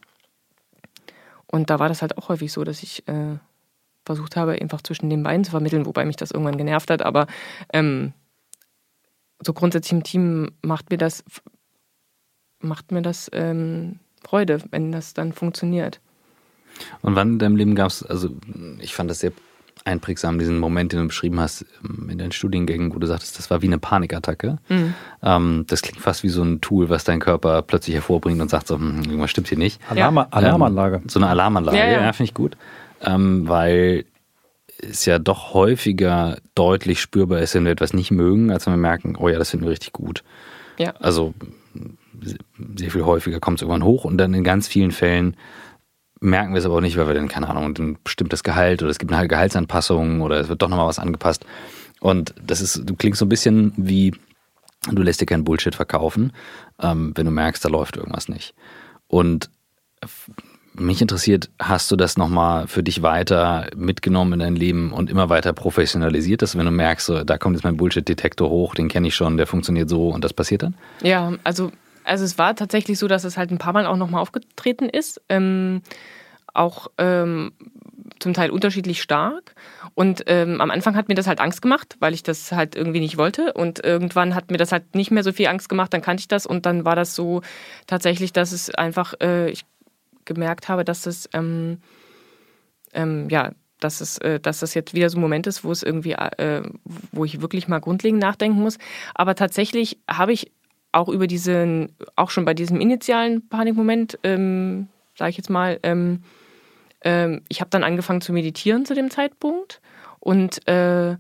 Und da war das halt auch häufig so, dass ich äh, versucht habe, einfach zwischen den beiden zu vermitteln, wobei mich das irgendwann genervt hat, aber ähm, so grundsätzlich im Team macht mir das, macht mir das ähm, Freude, wenn das dann funktioniert. Und wann in deinem Leben gab es, also ich fand das sehr einprägsam, diesen Moment, den du beschrieben hast ähm, in deinen Studiengängen, wo du sagtest, das war wie eine Panikattacke. Mhm. Ähm, das klingt fast wie so ein Tool, was dein Körper plötzlich hervorbringt und sagt so, hm, irgendwas stimmt hier nicht. Alarm ja. Alarmanlage. Ähm, so eine Alarmanlage, ja, ja. ja finde ich gut. Ähm, weil es ja doch häufiger deutlich spürbar ist, wenn wir etwas nicht mögen, als wenn wir merken, oh ja, das finden wir richtig gut. Ja. Also sehr viel häufiger kommt es irgendwann hoch und dann in ganz vielen Fällen merken wir es aber auch nicht, weil wir dann, keine Ahnung, ein bestimmtes Gehalt oder es gibt eine Gehaltsanpassung oder es wird doch nochmal was angepasst. Und das ist, du klingst so ein bisschen wie, du lässt dir keinen Bullshit verkaufen, ähm, wenn du merkst, da läuft irgendwas nicht. Und mich interessiert, hast du das nochmal für dich weiter mitgenommen in dein Leben und immer weiter professionalisiert, dass wenn du merkst, so, da kommt jetzt mein Bullshit-Detektor hoch, den kenne ich schon, der funktioniert so und das passiert dann? Ja, also, also es war tatsächlich so, dass es halt ein paar Mal auch nochmal aufgetreten ist. Ähm, auch ähm, zum Teil unterschiedlich stark. Und ähm, am Anfang hat mir das halt Angst gemacht, weil ich das halt irgendwie nicht wollte. Und irgendwann hat mir das halt nicht mehr so viel Angst gemacht, dann kannte ich das und dann war das so tatsächlich, dass es einfach, äh, ich gemerkt habe, dass es ähm, ähm, ja, dass es, äh, dass das jetzt wieder so ein Moment ist, wo es irgendwie, äh, wo ich wirklich mal grundlegend nachdenken muss. Aber tatsächlich habe ich auch über diesen, auch schon bei diesem initialen Panikmoment, ähm, sage ich jetzt mal, ähm, ähm, ich habe dann angefangen zu meditieren zu dem Zeitpunkt und äh,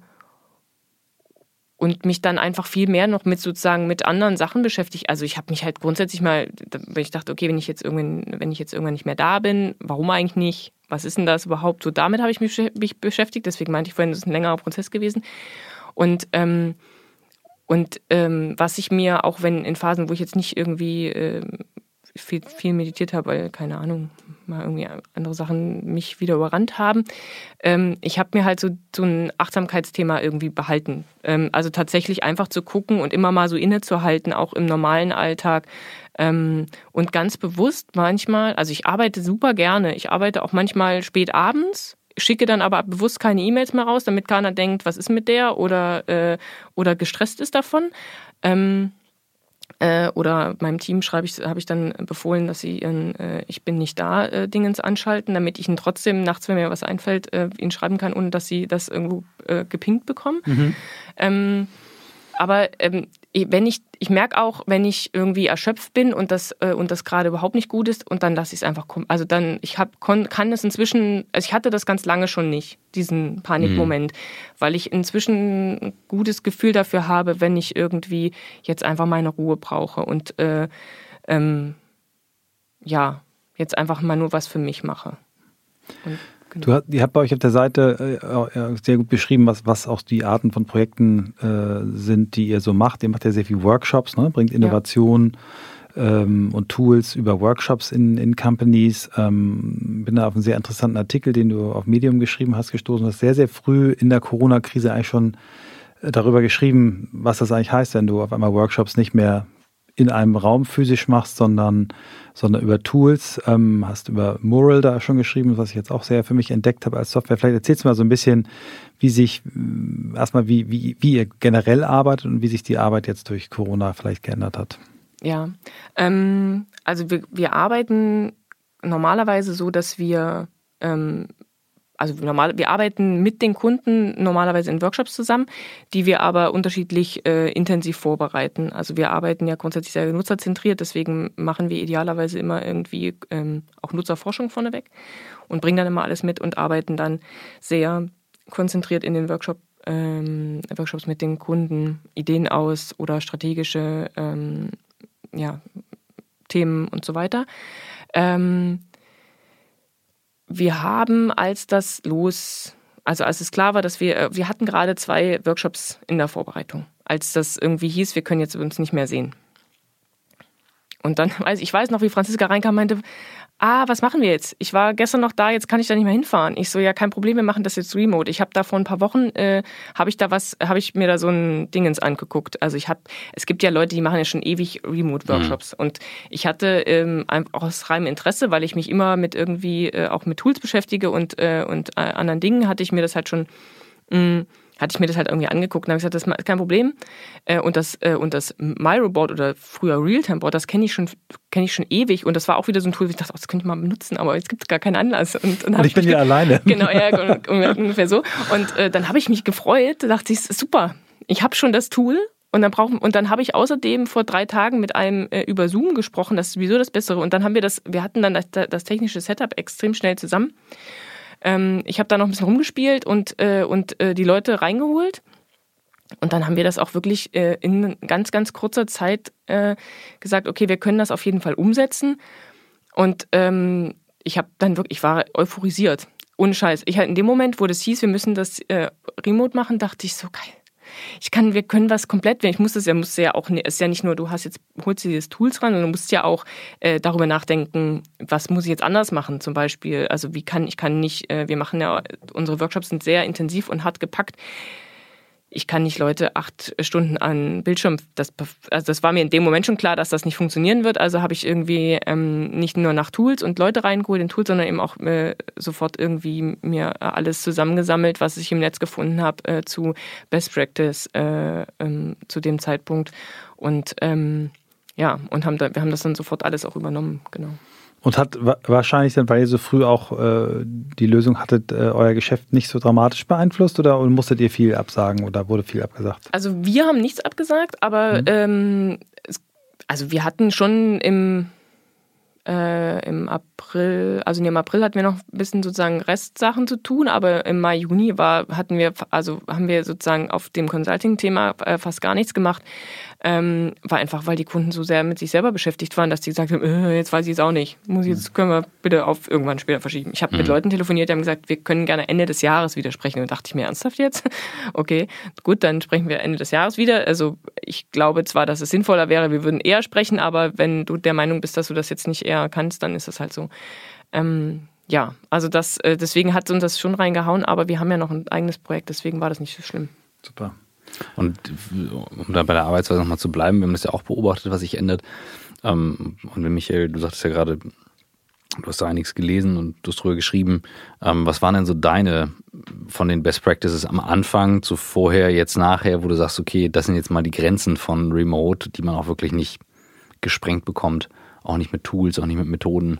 und mich dann einfach viel mehr noch mit sozusagen mit anderen Sachen beschäftigt. Also ich habe mich halt grundsätzlich mal, wenn ich dachte, okay, wenn ich jetzt irgendwann, wenn ich jetzt irgendwann nicht mehr da bin, warum eigentlich nicht? Was ist denn das überhaupt? So damit habe ich mich, mich beschäftigt. Deswegen meinte ich vorhin, das ist ein längerer Prozess gewesen. Und ähm, und ähm, was ich mir auch wenn in Phasen, wo ich jetzt nicht irgendwie ähm, viel, viel meditiert habe, weil, keine Ahnung, mal irgendwie andere Sachen mich wieder überrannt haben. Ähm, ich habe mir halt so, so ein Achtsamkeitsthema irgendwie behalten. Ähm, also tatsächlich einfach zu gucken und immer mal so innezuhalten, auch im normalen Alltag. Ähm, und ganz bewusst manchmal, also ich arbeite super gerne. Ich arbeite auch manchmal spät abends, schicke dann aber bewusst keine E-Mails mehr raus, damit keiner denkt, was ist mit der oder, äh, oder gestresst ist davon. Ähm, äh, oder meinem Team schreibe ich, habe ich dann befohlen, dass sie ihren äh, Ich bin nicht da äh, Dingens anschalten, damit ich ihn trotzdem nachts, wenn mir was einfällt, äh, ihn schreiben kann, ohne dass sie das irgendwo äh, gepinkt bekommen. Mhm. Ähm, aber ähm, wenn ich, ich merke auch, wenn ich irgendwie erschöpft bin und das, äh, und das gerade überhaupt nicht gut ist, und dann lasse ich es einfach kommen. Also dann, ich hab, kann es inzwischen, also ich hatte das ganz lange schon nicht, diesen Panikmoment, mhm. weil ich inzwischen ein gutes Gefühl dafür habe, wenn ich irgendwie jetzt einfach meine Ruhe brauche und äh, ähm, ja, jetzt einfach mal nur was für mich mache. Und Du, ihr habt bei euch auf der Seite äh, sehr gut beschrieben, was, was auch die Arten von Projekten äh, sind, die ihr so macht. Ihr macht ja sehr viel Workshops, ne? bringt Innovation ja. ähm, und Tools über Workshops in, in Companies. Ähm, bin da auf einen sehr interessanten Artikel, den du auf Medium geschrieben hast, gestoßen. Du hast sehr, sehr früh in der Corona-Krise eigentlich schon äh, darüber geschrieben, was das eigentlich heißt, wenn du auf einmal Workshops nicht mehr in einem Raum physisch machst, sondern, sondern über Tools. Ähm, hast über Mural da schon geschrieben, was ich jetzt auch sehr für mich entdeckt habe als Software. Vielleicht erzählst du mal so ein bisschen, wie sich äh, erstmal, wie, wie, wie ihr generell arbeitet und wie sich die Arbeit jetzt durch Corona vielleicht geändert hat. Ja, ähm, also wir, wir arbeiten normalerweise so, dass wir ähm, also normal, wir arbeiten mit den Kunden normalerweise in Workshops zusammen, die wir aber unterschiedlich äh, intensiv vorbereiten. Also wir arbeiten ja grundsätzlich sehr nutzerzentriert, deswegen machen wir idealerweise immer irgendwie ähm, auch Nutzerforschung vorneweg und bringen dann immer alles mit und arbeiten dann sehr konzentriert in den Workshop, ähm, Workshops mit den Kunden Ideen aus oder strategische ähm, ja, Themen und so weiter. Ähm, wir haben, als das los, also als es klar war, dass wir, äh, wir hatten gerade zwei Workshops in der Vorbereitung, als das irgendwie hieß, wir können jetzt uns nicht mehr sehen. Und dann, weiß ich weiß noch, wie Franziska reinkam meinte, ah, was machen wir jetzt? Ich war gestern noch da, jetzt kann ich da nicht mehr hinfahren. Ich so, ja, kein Problem, wir machen das jetzt remote. Ich habe da vor ein paar Wochen, äh, habe ich da was, habe ich mir da so ein Dingens angeguckt. Also ich habe, es gibt ja Leute, die machen ja schon ewig Remote-Workshops. Mhm. Und ich hatte ähm, auch aus reinem Interesse, weil ich mich immer mit irgendwie äh, auch mit Tools beschäftige und, äh, und äh, anderen Dingen, hatte ich mir das halt schon mh, mm, hatte ich mir das halt irgendwie angeguckt und habe gesagt, das ist kein Problem. Äh, und das, äh, und das MyRobot oder früher Realtime-Board, das kenne ich schon, kenne ich schon ewig. Und das war auch wieder so ein Tool, wo ich dachte, oh, das könnte ich mal benutzen, aber jetzt gibt es gar keinen Anlass. Und, und, und ich bin ja alleine. Genau, ja, ungefähr so. Und äh, dann habe ich mich gefreut, dachte ich, super, ich habe schon das Tool. Und dann brauchen und dann habe ich außerdem vor drei Tagen mit einem äh, über Zoom gesprochen. Das ist sowieso das Bessere. Und dann haben wir das, wir hatten dann das, das technische Setup extrem schnell zusammen. Ähm, ich habe da noch ein bisschen rumgespielt und, äh, und äh, die Leute reingeholt. Und dann haben wir das auch wirklich äh, in ganz, ganz kurzer Zeit äh, gesagt, okay, wir können das auf jeden Fall umsetzen. Und ähm, ich habe dann wirklich, ich war euphorisiert. Ohne Scheiß. Ich halt in dem Moment, wo das hieß, wir müssen das äh, remote machen, dachte ich so, geil ich kann, wir können was komplett, ich muss das ja, muss ja auch, es ist ja nicht nur, du hast jetzt, holst dir dieses Tools ran, sondern du musst ja auch äh, darüber nachdenken, was muss ich jetzt anders machen, zum Beispiel, also wie kann, ich kann nicht, äh, wir machen ja, unsere Workshops sind sehr intensiv und hart gepackt ich kann nicht Leute acht Stunden an Bildschirm, das, also das war mir in dem Moment schon klar, dass das nicht funktionieren wird. Also habe ich irgendwie ähm, nicht nur nach Tools und Leute reingeholt in Tools, sondern eben auch äh, sofort irgendwie mir alles zusammengesammelt, was ich im Netz gefunden habe äh, zu Best Practice äh, ähm, zu dem Zeitpunkt. Und ähm, ja, und haben da, wir haben das dann sofort alles auch übernommen, genau. Und hat wahrscheinlich dann, weil ihr so früh auch äh, die Lösung hattet, äh, euer Geschäft nicht so dramatisch beeinflusst oder musstet ihr viel absagen oder wurde viel abgesagt? Also wir haben nichts abgesagt, aber mhm. ähm, es, also wir hatten schon im, äh, im April, also im April hatten wir noch ein bisschen sozusagen Restsachen zu tun, aber im Mai, Juni war, hatten wir, also haben wir sozusagen auf dem Consulting-Thema äh, fast gar nichts gemacht ähm, war einfach, weil die Kunden so sehr mit sich selber beschäftigt waren, dass die gesagt haben, äh, jetzt weiß ich es auch nicht. Muss ich, jetzt können wir bitte auf irgendwann später verschieben. Ich habe mhm. mit Leuten telefoniert, die haben gesagt, wir können gerne Ende des Jahres wieder sprechen. Und dachte ich mir ernsthaft jetzt? okay, gut, dann sprechen wir Ende des Jahres wieder. Also ich glaube zwar, dass es sinnvoller wäre, wir würden eher sprechen, aber wenn du der Meinung bist, dass du das jetzt nicht eher kannst, dann ist das halt so. Ähm, ja, also das, äh, deswegen hat uns das schon reingehauen, aber wir haben ja noch ein eigenes Projekt, deswegen war das nicht so schlimm. Super. Und um da bei der Arbeitsweise nochmal zu bleiben, wir haben das ja auch beobachtet, was sich ändert. Ähm, und wenn Michael, du sagtest ja gerade, du hast da einiges gelesen und du hast drüber geschrieben. Ähm, was waren denn so deine von den Best Practices am Anfang zu vorher, jetzt nachher, wo du sagst, okay, das sind jetzt mal die Grenzen von Remote, die man auch wirklich nicht gesprengt bekommt, auch nicht mit Tools, auch nicht mit Methoden?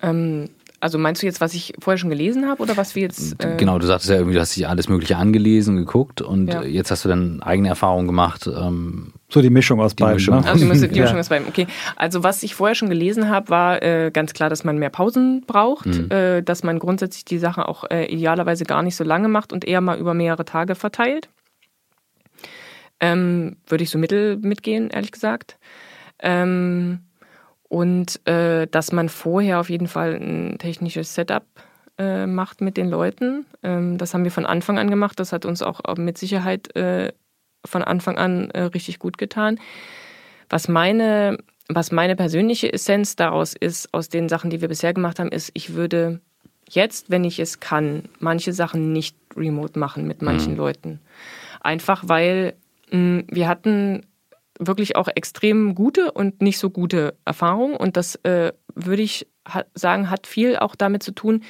Ähm, also meinst du jetzt, was ich vorher schon gelesen habe oder was wir jetzt. Äh genau, du sagtest ja irgendwie, du hast dich alles Mögliche angelesen, geguckt und ja. jetzt hast du dann eigene Erfahrungen gemacht. Ähm, so die Mischung aus beiden. Mischung. Ne? Also die, Mischung, die Mischung aus beiden, okay. Also was ich vorher schon gelesen habe, war äh, ganz klar, dass man mehr Pausen braucht, mhm. äh, dass man grundsätzlich die Sachen auch äh, idealerweise gar nicht so lange macht und eher mal über mehrere Tage verteilt. Ähm, Würde ich so mittel mitgehen, ehrlich gesagt. Ähm, und äh, dass man vorher auf jeden Fall ein technisches Setup äh, macht mit den Leuten. Ähm, das haben wir von Anfang an gemacht. Das hat uns auch mit Sicherheit äh, von Anfang an äh, richtig gut getan. Was meine, was meine persönliche Essenz daraus ist, aus den Sachen, die wir bisher gemacht haben, ist, ich würde jetzt, wenn ich es kann, manche Sachen nicht remote machen mit manchen mhm. Leuten. Einfach weil mh, wir hatten wirklich auch extrem gute und nicht so gute Erfahrungen. Und das äh, würde ich sagen, hat viel auch damit zu tun,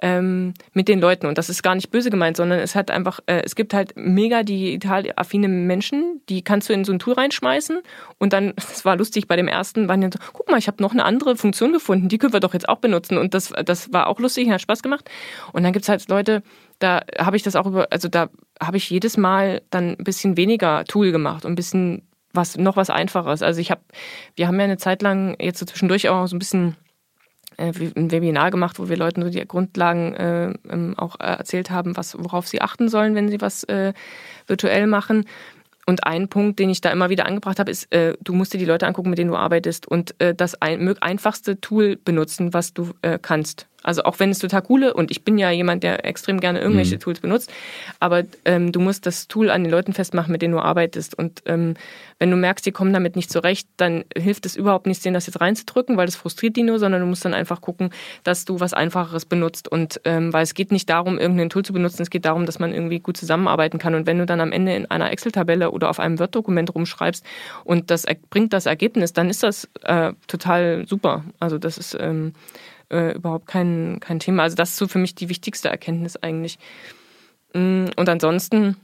ähm, mit den Leuten. Und das ist gar nicht böse gemeint, sondern es hat einfach, äh, es gibt halt mega digital affine Menschen, die kannst du in so ein Tool reinschmeißen und dann, das war lustig bei dem ersten, waren dann so, guck mal, ich habe noch eine andere Funktion gefunden, die können wir doch jetzt auch benutzen. Und das, das war auch lustig, hat Spaß gemacht. Und dann gibt's halt Leute, da habe ich das auch über, also da habe ich jedes Mal dann ein bisschen weniger Tool gemacht und ein bisschen was, noch was Einfaches. Also ich habe, wir haben ja eine Zeit lang jetzt so zwischendurch auch so ein bisschen äh, ein Webinar gemacht, wo wir Leuten so die Grundlagen äh, ähm, auch erzählt haben, was, worauf sie achten sollen, wenn sie was äh, virtuell machen. Und ein Punkt, den ich da immer wieder angebracht habe, ist, äh, du musst dir die Leute angucken, mit denen du arbeitest und äh, das ein, einfachste Tool benutzen, was du äh, kannst. Also auch wenn es total coole, und ich bin ja jemand, der extrem gerne irgendwelche mhm. Tools benutzt, aber ähm, du musst das Tool an den Leuten festmachen, mit denen du arbeitest. Und ähm, wenn du merkst, die kommen damit nicht zurecht, dann hilft es überhaupt nicht, denen das jetzt reinzudrücken, weil das frustriert die nur, sondern du musst dann einfach gucken, dass du was Einfacheres benutzt. Und ähm, weil es geht nicht darum, irgendein Tool zu benutzen, es geht darum, dass man irgendwie gut zusammenarbeiten kann. Und wenn du dann am Ende in einer Excel-Tabelle oder auf einem Word-Dokument rumschreibst und das bringt das Ergebnis, dann ist das äh, total super. Also das ist ähm, äh, überhaupt kein, kein Thema. Also das ist so für mich die wichtigste Erkenntnis eigentlich. Mm, und ansonsten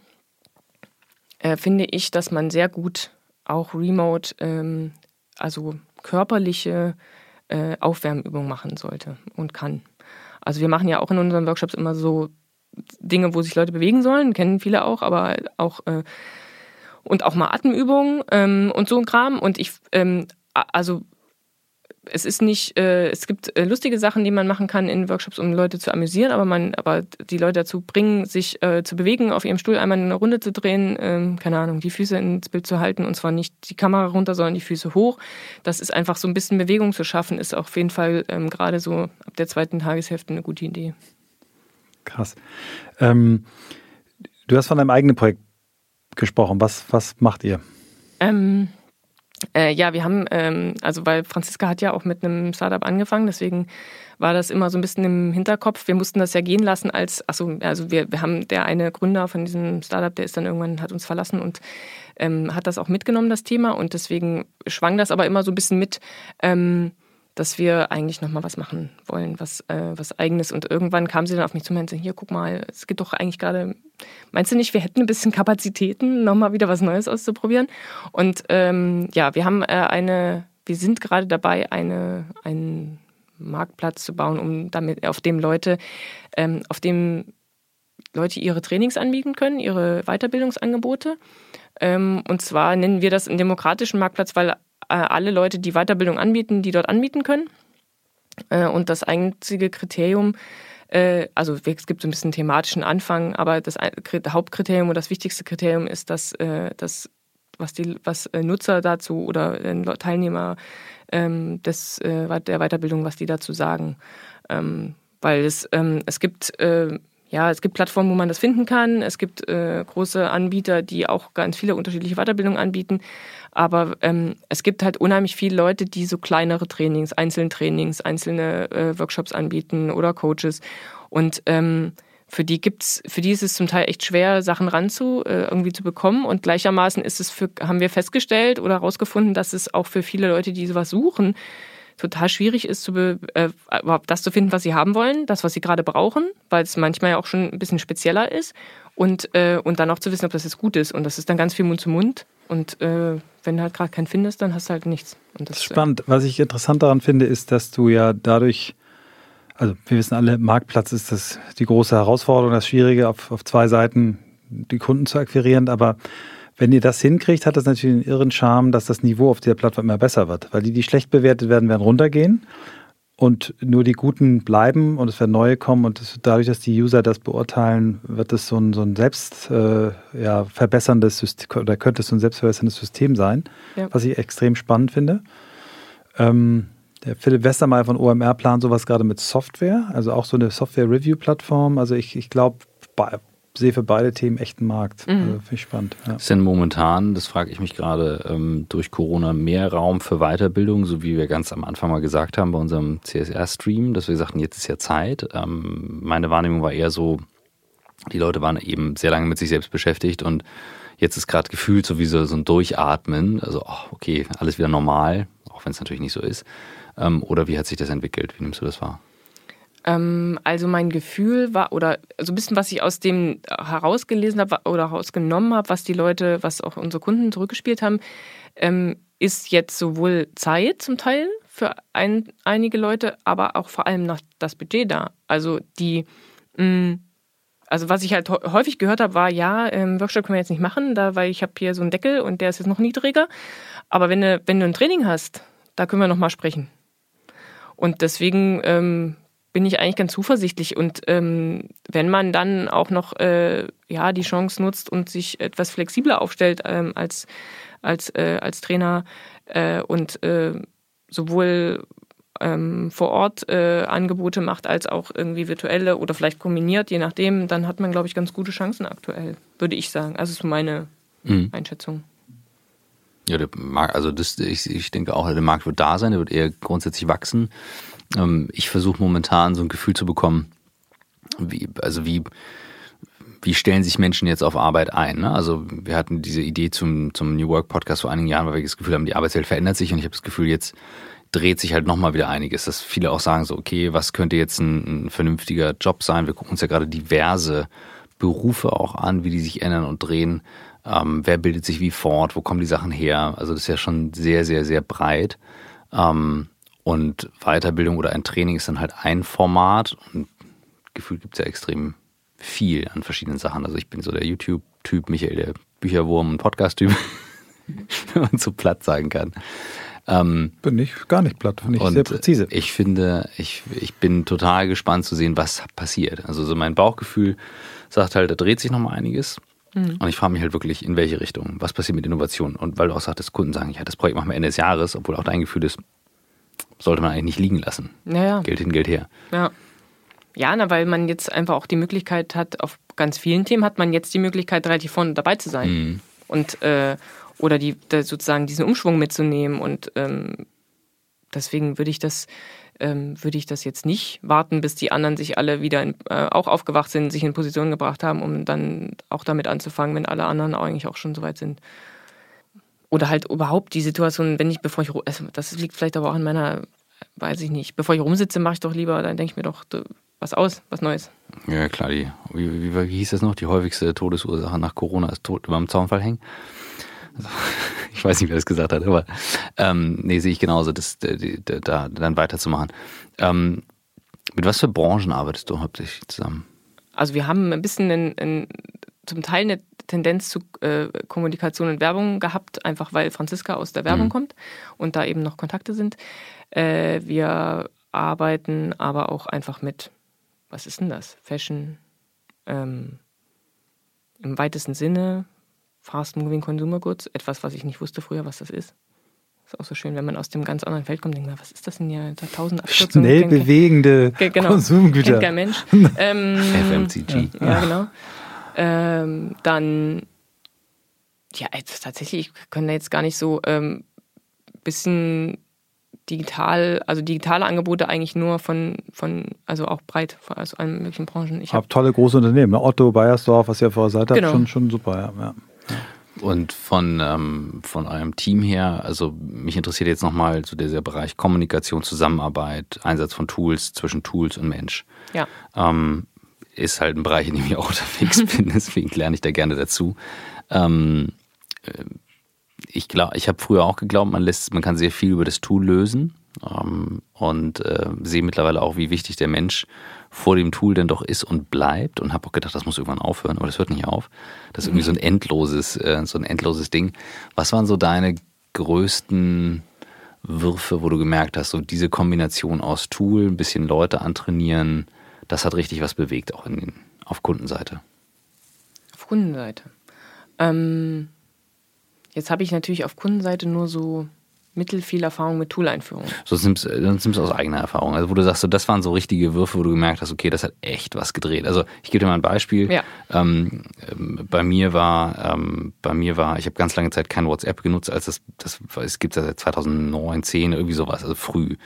äh, finde ich, dass man sehr gut auch remote, ähm, also körperliche äh, Aufwärmübungen machen sollte und kann. Also wir machen ja auch in unseren Workshops immer so Dinge, wo sich Leute bewegen sollen, kennen viele auch, aber auch äh, und auch mal Atemübungen ähm, und so ein Kram. Und ich, ähm, also es ist nicht, äh, es gibt äh, lustige Sachen, die man machen kann in Workshops, um Leute zu amüsieren, aber man, aber die Leute dazu bringen, sich äh, zu bewegen, auf ihrem Stuhl einmal eine Runde zu drehen, ähm, keine Ahnung, die Füße ins Bild zu halten und zwar nicht die Kamera runter, sondern die Füße hoch. Das ist einfach so ein bisschen Bewegung zu schaffen, ist auf jeden Fall ähm, gerade so ab der zweiten Tageshälfte eine gute Idee. Krass. Ähm, du hast von deinem eigenen Projekt gesprochen. Was, was macht ihr? Ähm, äh, ja, wir haben, ähm, also weil Franziska hat ja auch mit einem Startup angefangen, deswegen war das immer so ein bisschen im Hinterkopf. Wir mussten das ja gehen lassen als, achso, also wir, wir haben der eine Gründer von diesem Startup, der ist dann irgendwann, hat uns verlassen und ähm, hat das auch mitgenommen, das Thema. Und deswegen schwang das aber immer so ein bisschen mit, ähm, dass wir eigentlich nochmal was machen wollen, was, äh, was eigenes. Und irgendwann kam sie dann auf mich zu und meinte, hier, guck mal, es gibt doch eigentlich gerade, meinst du nicht, wir hätten ein bisschen Kapazitäten, nochmal wieder was Neues auszuprobieren? Und ähm, ja, wir haben äh, eine, wir sind gerade dabei, eine, einen Marktplatz zu bauen, um damit, auf dem Leute, ähm, auf dem Leute ihre Trainings anbieten können, ihre Weiterbildungsangebote. Ähm, und zwar nennen wir das einen demokratischen Marktplatz, weil alle Leute, die Weiterbildung anbieten, die dort anbieten können. Äh, und das einzige Kriterium, äh, also es gibt so ein bisschen thematischen Anfang, aber das Hauptkriterium und das wichtigste Kriterium ist, dass, dass was die was Nutzer dazu oder Teilnehmer ähm, des, der Weiterbildung, was die dazu sagen. Ähm, weil es, ähm, es gibt ja, es gibt Plattformen, wo man das finden kann. Es gibt äh, große Anbieter, die auch ganz viele unterschiedliche Weiterbildungen anbieten. Aber ähm, es gibt halt unheimlich viele Leute, die so kleinere Trainings, einzelne Trainings, einzelne äh, Workshops anbieten oder Coaches. Und ähm, für die gibt's, für die ist es zum Teil echt schwer, Sachen ranzu äh, irgendwie zu bekommen. Und gleichermaßen ist es für, haben wir festgestellt oder herausgefunden, dass es auch für viele Leute, die sowas suchen, total schwierig ist, zu äh, das zu finden, was sie haben wollen, das, was sie gerade brauchen, weil es manchmal ja auch schon ein bisschen spezieller ist. Und, äh, und dann auch zu wissen, ob das jetzt gut ist. Und das ist dann ganz viel Mund zu Mund. Und äh, wenn du halt gerade keinen findest, dann hast du halt nichts. Und das, das ist spannend. Was ich interessant daran finde, ist, dass du ja dadurch, also wir wissen alle, Marktplatz ist das die große Herausforderung, das Schwierige, auf, auf zwei Seiten die Kunden zu akquirieren. Aber wenn ihr das hinkriegt, hat das natürlich einen irren Charme, dass das Niveau auf der Plattform immer besser wird. Weil die, die schlecht bewertet werden, werden runtergehen und nur die Guten bleiben und es werden neue kommen und das, dadurch, dass die User das beurteilen, wird es so ein, so ein selbst äh, ja, verbesserndes System oder könnte es so ein selbstverbesserndes System sein, ja. was ich extrem spannend finde. Ähm, der Philipp Westermeier von OMR plant sowas gerade mit Software, also auch so eine Software-Review-Plattform. Also ich, ich glaube, sehe für beide Themen echten Markt. Mhm. Also Finde ich spannend. Ja. Ist denn momentan, das frage ich mich gerade, ähm, durch Corona mehr Raum für Weiterbildung, so wie wir ganz am Anfang mal gesagt haben bei unserem CSR-Stream, dass wir sagten, jetzt ist ja Zeit. Ähm, meine Wahrnehmung war eher so, die Leute waren eben sehr lange mit sich selbst beschäftigt und jetzt ist gerade gefühlt so wie so, so ein Durchatmen. Also, oh, okay, alles wieder normal, auch wenn es natürlich nicht so ist. Ähm, oder wie hat sich das entwickelt? Wie nimmst du das wahr? Ähm, also mein Gefühl war, oder so ein bisschen, was ich aus dem herausgelesen habe oder herausgenommen habe, was die Leute, was auch unsere Kunden zurückgespielt haben, ähm, ist jetzt sowohl Zeit zum Teil für ein, einige Leute, aber auch vor allem noch das Budget da. Also die, mm, also was ich halt häufig gehört habe, war, ja, ähm, Workshop können wir jetzt nicht machen, da, weil ich habe hier so einen Deckel und der ist jetzt noch niedriger. Aber wenn du, wenn du ein Training hast, da können wir nochmal sprechen. Und deswegen bin ich eigentlich ganz zuversichtlich. Und ähm, wenn man dann auch noch äh, ja, die Chance nutzt und sich etwas flexibler aufstellt ähm, als, als, äh, als Trainer äh, und äh, sowohl ähm, vor Ort äh, Angebote macht, als auch irgendwie virtuelle oder vielleicht kombiniert, je nachdem, dann hat man, glaube ich, ganz gute Chancen aktuell, würde ich sagen. Also ist meine mhm. Einschätzung. Ja, der Markt, also das, ich, ich denke auch, der Markt wird da sein, der wird eher grundsätzlich wachsen. Ähm, ich versuche momentan so ein Gefühl zu bekommen, wie, also wie, wie stellen sich Menschen jetzt auf Arbeit ein? Ne? Also wir hatten diese Idee zum, zum New Work Podcast vor einigen Jahren, weil wir das Gefühl haben, die Arbeitswelt verändert sich und ich habe das Gefühl, jetzt dreht sich halt nochmal wieder einiges, dass viele auch sagen so, okay, was könnte jetzt ein, ein vernünftiger Job sein? Wir gucken uns ja gerade diverse Berufe auch an, wie die sich ändern und drehen. Ähm, wer bildet sich wie fort? Wo kommen die Sachen her? Also das ist ja schon sehr, sehr, sehr breit. Ähm, und Weiterbildung oder ein Training ist dann halt ein Format. Und gefühlt gibt es ja extrem viel an verschiedenen Sachen. Also ich bin so der YouTube-Typ, Michael der Bücherwurm und Podcast-Typ, wenn man so platt sagen kann. Ähm, bin ich gar nicht platt, finde ich sehr präzise. Ich finde, ich, ich bin total gespannt zu sehen, was passiert. Also so mein Bauchgefühl sagt halt, da dreht sich noch mal einiges. Mhm. Und ich frage mich halt wirklich, in welche Richtung, was passiert mit Innovation? Und weil du auch sagtest, Kunden sagen, ja, das Projekt machen wir Ende des Jahres, obwohl auch dein Gefühl ist, sollte man eigentlich nicht liegen lassen. Ja, ja. Geld hin, Geld her. Ja. Ja, na, weil man jetzt einfach auch die Möglichkeit hat, auf ganz vielen Themen hat man jetzt die Möglichkeit, relativ vorne dabei zu sein. Mhm. Und äh, oder die sozusagen diesen Umschwung mitzunehmen. Und ähm, deswegen würde ich das ähm, würde ich das jetzt nicht warten, bis die anderen sich alle wieder in, äh, auch aufgewacht sind, sich in Position gebracht haben, um dann auch damit anzufangen, wenn alle anderen eigentlich auch schon soweit sind. Oder halt überhaupt die Situation, wenn ich, bevor ich, also das liegt vielleicht aber auch in meiner, weiß ich nicht, bevor ich rumsitze, mache ich doch lieber, dann denke ich mir doch was aus, was Neues. Ja, klar, die, wie, wie, hieß das noch? Die häufigste Todesursache nach Corona ist tot beim Zaunfall hängen. ich weiß nicht, wer das gesagt hat, aber ähm, nee, sehe ich genauso, das, da, da dann weiterzumachen. Ähm, mit was für Branchen arbeitest du hauptsächlich zusammen? Also wir haben ein bisschen ein, ein, zum Teil eine Tendenz zu äh, Kommunikation und Werbung gehabt, einfach weil Franziska aus der Werbung mhm. kommt und da eben noch Kontakte sind. Äh, wir arbeiten aber auch einfach mit, was ist denn das? Fashion ähm, im weitesten Sinne, Fast Moving Consumer Goods, etwas, was ich nicht wusste früher, was das ist. Ist auch so schön, wenn man aus dem ganz anderen Feld kommt, denkt man, was ist das denn hier? Da tausend Abkürzungen. Schnell bewegende genau, Konsumgüter. Kennt kein Mensch. ähm, FMCG. Ja, ja genau. Ähm, dann, ja, jetzt, tatsächlich, wir können da jetzt gar nicht so ähm, bisschen digital, also digitale Angebote eigentlich nur von, von also auch breit aus allen möglichen Branchen. Ich habe hab tolle große Unternehmen, ne? Otto, Bayersdorf, was ihr vorher seid, genau. schon, schon super, ja. ja. Und von, ähm, von eurem Team her, also mich interessiert jetzt nochmal so dieser Bereich Kommunikation, Zusammenarbeit, Einsatz von Tools zwischen Tools und Mensch. Ja. Ähm, ist halt ein Bereich, in dem ich auch unterwegs bin, deswegen lerne ich da gerne dazu. Ähm, äh, ich glaube, ich habe früher auch geglaubt, man lässt, man kann sehr viel über das Tool lösen ähm, und äh, sehe mittlerweile auch, wie wichtig der Mensch vor dem Tool denn doch ist und bleibt und habe auch gedacht, das muss irgendwann aufhören, aber das hört nicht auf. Das ist irgendwie so ein endloses, äh, so ein endloses Ding. Was waren so deine größten Würfe, wo du gemerkt hast, so diese Kombination aus Tool, ein bisschen Leute antrainieren, das hat richtig was bewegt, auch in auf Kundenseite? Auf Kundenseite. Ähm, jetzt habe ich natürlich auf Kundenseite nur so mittelfiel Erfahrung mit Tool-Einführung. So nimmst du aus eigener Erfahrung. Also wo du sagst, so, das waren so richtige Würfe, wo du gemerkt hast, okay, das hat echt was gedreht. Also ich gebe dir mal ein Beispiel. Ja. Ähm, ähm bei mir war, ähm, bei mir war, ich habe ganz lange Zeit kein WhatsApp genutzt, als das, das es gibt ja seit 2009, 10, irgendwie sowas, also früh.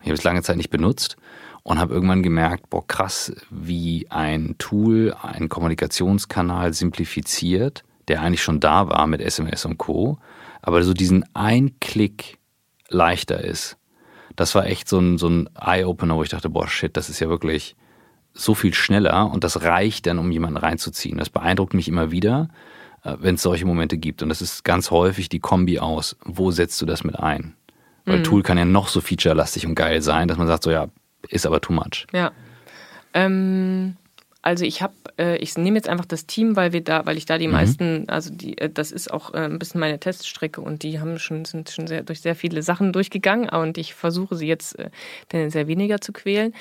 Ich habe es lange Zeit nicht benutzt und habe irgendwann gemerkt, boah, krass, wie ein Tool einen Kommunikationskanal simplifiziert, der eigentlich schon da war mit SMS und Co., aber so diesen ein Klick leichter ist. das war echt so ein, so ein Eye-Opener, wo ich dachte, boah, shit, das ist ja wirklich so viel schneller und das reicht dann, um jemanden reinzuziehen. Das beeindruckt mich immer wieder, äh, wenn es solche Momente gibt. Und das ist ganz häufig die Kombi aus, wo setzt du das mit ein? Weil mhm. Tool kann ja noch so featurelastig und geil sein, dass man sagt, so ja, ist aber too much. Ja. Ähm, also ich habe, äh, ich nehme jetzt einfach das Team, weil wir da, weil ich da die mhm. meisten, also die, äh, das ist auch äh, ein bisschen meine Teststrecke und die haben schon, sind schon sehr, durch sehr viele Sachen durchgegangen und ich versuche sie jetzt äh, tendenziell weniger zu quälen.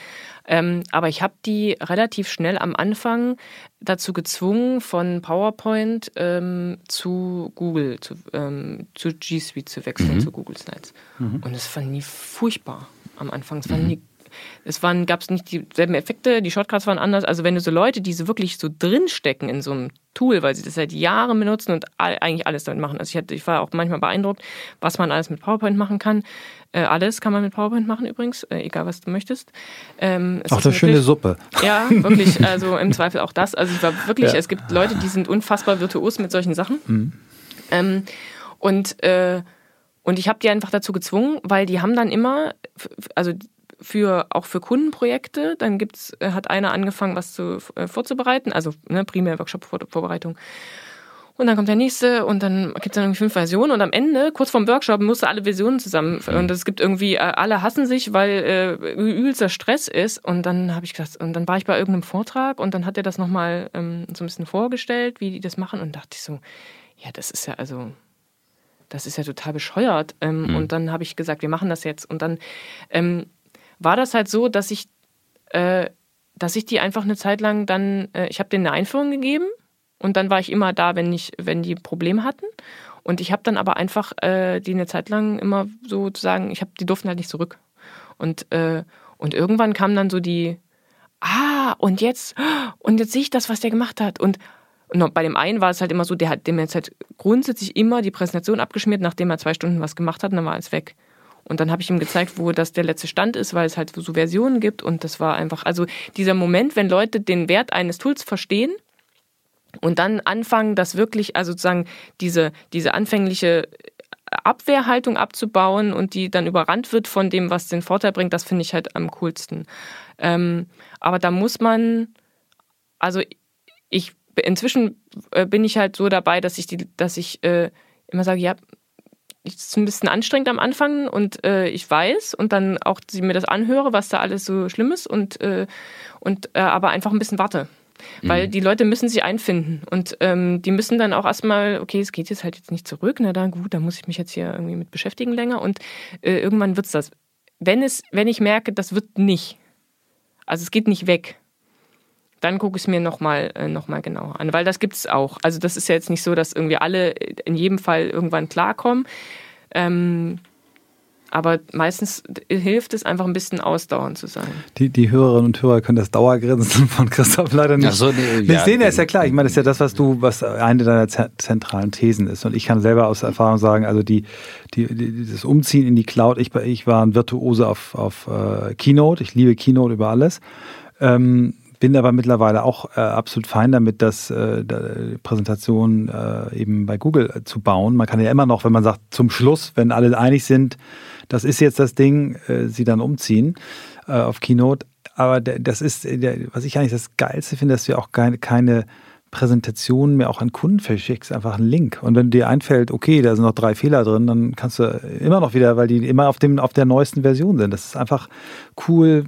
Ähm, aber ich habe die relativ schnell am Anfang dazu gezwungen, von PowerPoint ähm, zu Google, zu, ähm, zu G Suite zu wechseln, mhm. zu Google Slides. Mhm. Und es fand nie furchtbar am Anfang. Es war mhm. Es waren, gab es nicht dieselben Effekte, die Shortcuts waren anders. Also wenn du so Leute, die so wirklich so drinstecken in so einem Tool, weil sie das seit Jahren benutzen und all, eigentlich alles damit machen. Also ich, hatte, ich war auch manchmal beeindruckt, was man alles mit PowerPoint machen kann. Äh, alles kann man mit PowerPoint machen übrigens, äh, egal was du möchtest. Ähm, auch eine schöne Suppe. Ja, wirklich. Also im Zweifel auch das. Also ich war wirklich, ja. es gibt Leute, die sind unfassbar virtuos mit solchen Sachen. Mhm. Ähm, und äh, und ich habe die einfach dazu gezwungen, weil die haben dann immer, also für auch für Kundenprojekte. Dann gibt's, äh, hat einer angefangen, was zu, äh, vorzubereiten, also ne, primär Workshop-Vorbereitung. Und dann kommt der nächste und dann gibt es dann irgendwie fünf Versionen und am Ende, kurz vorm Workshop, musste alle Versionen zusammen. Mhm. Und es gibt irgendwie, äh, alle hassen sich, weil äh, übelster Stress ist. Und dann habe ich gesagt, und dann war ich bei irgendeinem Vortrag und dann hat er das nochmal ähm, so ein bisschen vorgestellt, wie die das machen. Und dachte ich so, ja, das ist ja also, das ist ja total bescheuert. Ähm, mhm. Und dann habe ich gesagt, wir machen das jetzt. Und dann ähm, war das halt so, dass ich, äh, dass ich die einfach eine Zeit lang dann, äh, ich habe denen eine Einführung gegeben und dann war ich immer da, wenn ich, wenn die Probleme hatten. Und ich habe dann aber einfach äh, die eine Zeit lang immer sozusagen, ich habe, die durften halt nicht zurück. Und, äh, und irgendwann kam dann so die, ah, und jetzt, und jetzt sehe ich das, was der gemacht hat. Und, und bei dem einen war es halt immer so, der hat dem jetzt halt grundsätzlich immer die Präsentation abgeschmiert, nachdem er zwei Stunden was gemacht hat, und dann war alles weg. Und dann habe ich ihm gezeigt, wo das der letzte Stand ist, weil es halt so Versionen gibt. Und das war einfach, also dieser Moment, wenn Leute den Wert eines Tools verstehen und dann anfangen, das wirklich, also sozusagen diese, diese anfängliche Abwehrhaltung abzubauen und die dann überrannt wird von dem, was den Vorteil bringt, das finde ich halt am coolsten. Ähm, aber da muss man, also ich inzwischen äh, bin ich halt so dabei, dass ich die, dass ich äh, immer sage, ja, ist ein bisschen anstrengend am Anfang und äh, ich weiß und dann auch sie mir das anhöre, was da alles so schlimm ist und, äh, und äh, aber einfach ein bisschen warte. Weil mhm. die Leute müssen sich einfinden und ähm, die müssen dann auch erstmal, okay, es geht jetzt halt jetzt nicht zurück, na dann gut, dann muss ich mich jetzt hier irgendwie mit beschäftigen länger und äh, irgendwann wird's das. Wenn es, wenn ich merke, das wird nicht, also es geht nicht weg, dann gucke ich es mir nochmal äh, noch mal genauer an, weil das gibt es auch. Also das ist ja jetzt nicht so, dass irgendwie alle in jedem Fall irgendwann klarkommen. Ähm, aber meistens hilft es einfach ein bisschen ausdauernd zu sein. Die, die Hörerinnen und Hörer können das Dauergrinsen von Christoph leider nicht. So, nee, ja, sehen ja, ist ja klar. Ich meine, das ist ja das, was du, was eine deiner zentralen Thesen ist. Und ich kann selber aus Erfahrung sagen, also die, die, dieses Umziehen in die Cloud, ich, ich war ein Virtuose auf, auf uh, Keynote, ich liebe Keynote über alles. Ähm, bin aber mittlerweile auch äh, absolut fein damit, dass äh, Präsentationen äh, eben bei Google äh, zu bauen. Man kann ja immer noch, wenn man sagt, zum Schluss, wenn alle einig sind, das ist jetzt das Ding, äh, sie dann umziehen äh, auf Keynote. Aber das ist, was ich eigentlich das Geilste finde, dass du auch keine, keine Präsentationen mehr auch an Kunden verschickst, einfach einen Link. Und wenn dir einfällt, okay, da sind noch drei Fehler drin, dann kannst du immer noch wieder, weil die immer auf dem auf der neuesten Version sind. Das ist einfach cool,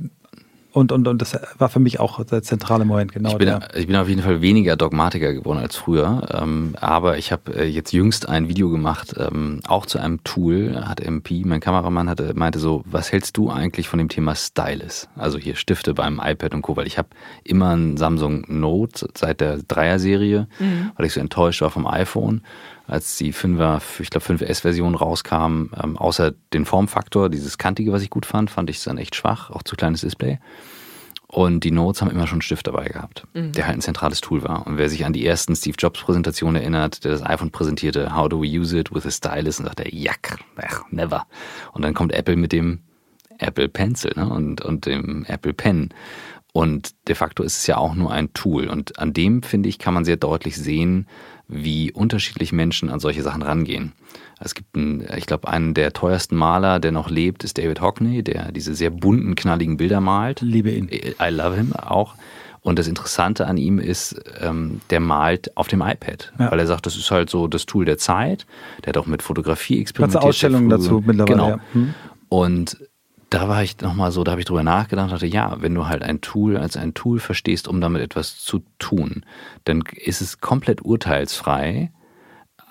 und, und, und das war für mich auch der zentrale Moment, genau. Ich bin, der. ich bin auf jeden Fall weniger Dogmatiker geworden als früher. Ähm, aber ich habe äh, jetzt jüngst ein Video gemacht, ähm, auch zu einem Tool, hat MP, mein Kameramann hatte, meinte so, was hältst du eigentlich von dem Thema Stylus? Also hier Stifte beim iPad und Co., weil ich habe immer ein Samsung Note seit der Dreier-Serie, mhm. weil ich so enttäuscht war vom iPhone als die 5er, ich glaube 5S-Version rauskam, ähm, außer den Formfaktor, dieses kantige, was ich gut fand, fand ich es dann echt schwach, auch zu kleines Display. Und die Notes haben immer schon einen Stift dabei gehabt, mhm. der halt ein zentrales Tool war. Und wer sich an die ersten Steve Jobs Präsentationen erinnert, der das iPhone präsentierte, how do we use it with a stylus, und sagt er, jack, never. Und dann kommt Apple mit dem Apple Pencil ne, und, und dem Apple Pen. Und de facto ist es ja auch nur ein Tool. Und an dem, finde ich, kann man sehr deutlich sehen, wie unterschiedlich Menschen an solche Sachen rangehen. Es gibt einen, ich glaube, einen der teuersten Maler, der noch lebt, ist David Hockney, der diese sehr bunten, knalligen Bilder malt. Liebe ihn. I love him auch. Und das Interessante an ihm ist, ähm, der malt auf dem iPad, ja. weil er sagt, das ist halt so das Tool der Zeit. Der hat auch mit Fotografie experimentiert. Ganze Ausstellungen dazu mittlerweile. Genau. Ja. Hm. Und da war ich nochmal so, da habe ich drüber nachgedacht, dachte, ja, wenn du halt ein Tool als ein Tool verstehst, um damit etwas zu tun, dann ist es komplett urteilsfrei.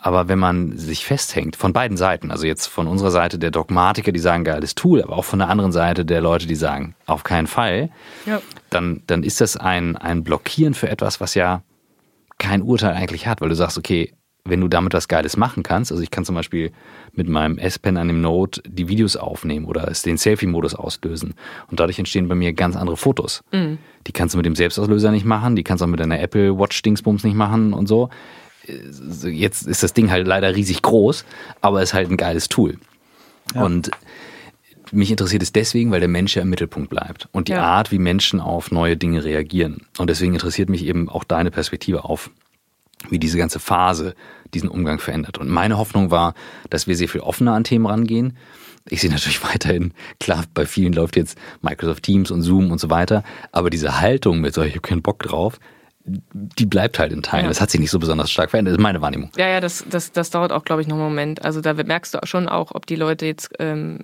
Aber wenn man sich festhängt, von beiden Seiten, also jetzt von unserer Seite der Dogmatiker, die sagen, geiles Tool, aber auch von der anderen Seite der Leute, die sagen, auf keinen Fall, ja. dann, dann ist das ein, ein Blockieren für etwas, was ja kein Urteil eigentlich hat, weil du sagst, okay, wenn du damit was Geiles machen kannst, also ich kann zum Beispiel mit meinem S-Pen an dem Note die Videos aufnehmen oder es den Selfie-Modus auslösen. Und dadurch entstehen bei mir ganz andere Fotos. Mhm. Die kannst du mit dem Selbstauslöser nicht machen, die kannst du auch mit deiner Apple Watch Dingsbums nicht machen und so. Jetzt ist das Ding halt leider riesig groß, aber es ist halt ein geiles Tool. Ja. Und mich interessiert es deswegen, weil der Mensch ja im Mittelpunkt bleibt und die ja. Art, wie Menschen auf neue Dinge reagieren. Und deswegen interessiert mich eben auch deine Perspektive auf wie diese ganze Phase diesen Umgang verändert. Und meine Hoffnung war, dass wir sehr viel offener an Themen rangehen. Ich sehe natürlich weiterhin, klar, bei vielen läuft jetzt Microsoft Teams und Zoom und so weiter, aber diese Haltung mit so, ich habe keinen Bock drauf, die bleibt halt in Teilen. Ja. Das hat sich nicht so besonders stark verändert, das ist meine Wahrnehmung. Ja, ja, das, das, das dauert auch, glaube ich, noch einen Moment. Also da merkst du schon auch, ob die Leute jetzt, ähm,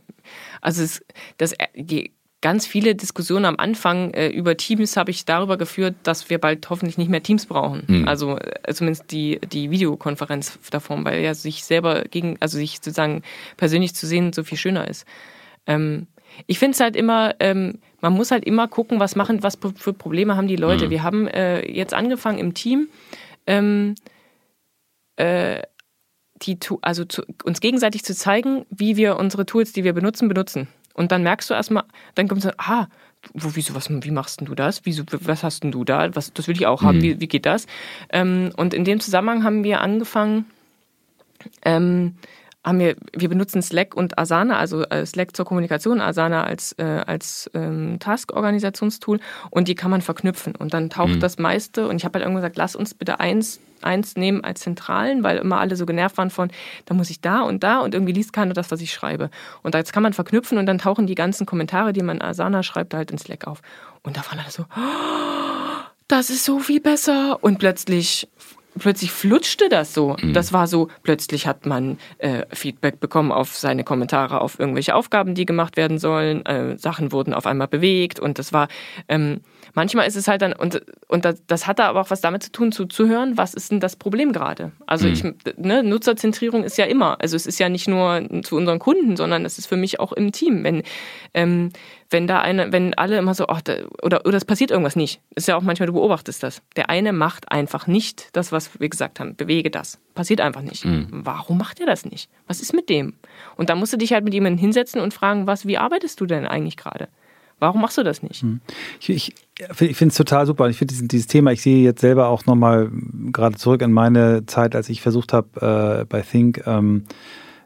also es, das, die ganz viele Diskussionen am Anfang äh, über Teams habe ich darüber geführt, dass wir bald hoffentlich nicht mehr Teams brauchen. Mhm. Also äh, zumindest die, die Videokonferenz davon, weil ja sich selber gegen, also sich sozusagen persönlich zu sehen so viel schöner ist. Ähm, ich finde es halt immer, ähm, man muss halt immer gucken, was machen, was für Probleme haben die Leute. Mhm. Wir haben äh, jetzt angefangen im Team, ähm, äh, die, also zu, uns gegenseitig zu zeigen, wie wir unsere Tools, die wir benutzen, benutzen. Und dann merkst du erstmal, dann kommt so, ah, wo, wieso, was, wie machst du das? Wieso, was hast denn du da? Was, das will ich auch haben. Mhm. Wie, wie geht das? Ähm, und in dem Zusammenhang haben wir angefangen, ähm, haben wir, wir benutzen Slack und Asana, also äh, Slack zur Kommunikation, Asana als, äh, als ähm, Task-Organisationstool und die kann man verknüpfen und dann taucht mhm. das meiste und ich habe halt irgendwann gesagt, lass uns bitte eins, eins nehmen als Zentralen, weil immer alle so genervt waren von, da muss ich da und da und irgendwie liest keiner das, was ich schreibe. Und jetzt kann man verknüpfen und dann tauchen die ganzen Kommentare, die man in Asana schreibt, halt in Slack auf. Und da waren alle so, oh, das ist so viel besser und plötzlich plötzlich flutschte das so. Mhm. Das war so, plötzlich hat man äh, Feedback bekommen auf seine Kommentare, auf irgendwelche Aufgaben, die gemacht werden sollen. Äh, Sachen wurden auf einmal bewegt und das war, ähm, manchmal ist es halt dann, und, und das, das hat da aber auch was damit zu tun, zuzuhören, was ist denn das Problem gerade? Also mhm. ich, ne, Nutzerzentrierung ist ja immer, also es ist ja nicht nur zu unseren Kunden, sondern es ist für mich auch im Team. Wenn, ähm, wenn da eine, wenn alle immer so, ach, da, oder, oder es passiert irgendwas nicht. Ist ja auch manchmal, du beobachtest das. Der eine macht einfach nicht das, was wir gesagt haben, bewege das. Passiert einfach nicht. Mhm. Warum macht er das nicht? Was ist mit dem? Und da musst du dich halt mit jemandem hinsetzen und fragen, was, wie arbeitest du denn eigentlich gerade? Warum machst du das nicht? Hm. Ich, ich, ich finde es total super. Ich finde dieses, Thema, ich sehe jetzt selber auch nochmal gerade zurück in meine Zeit, als ich versucht habe, äh, bei Think ähm,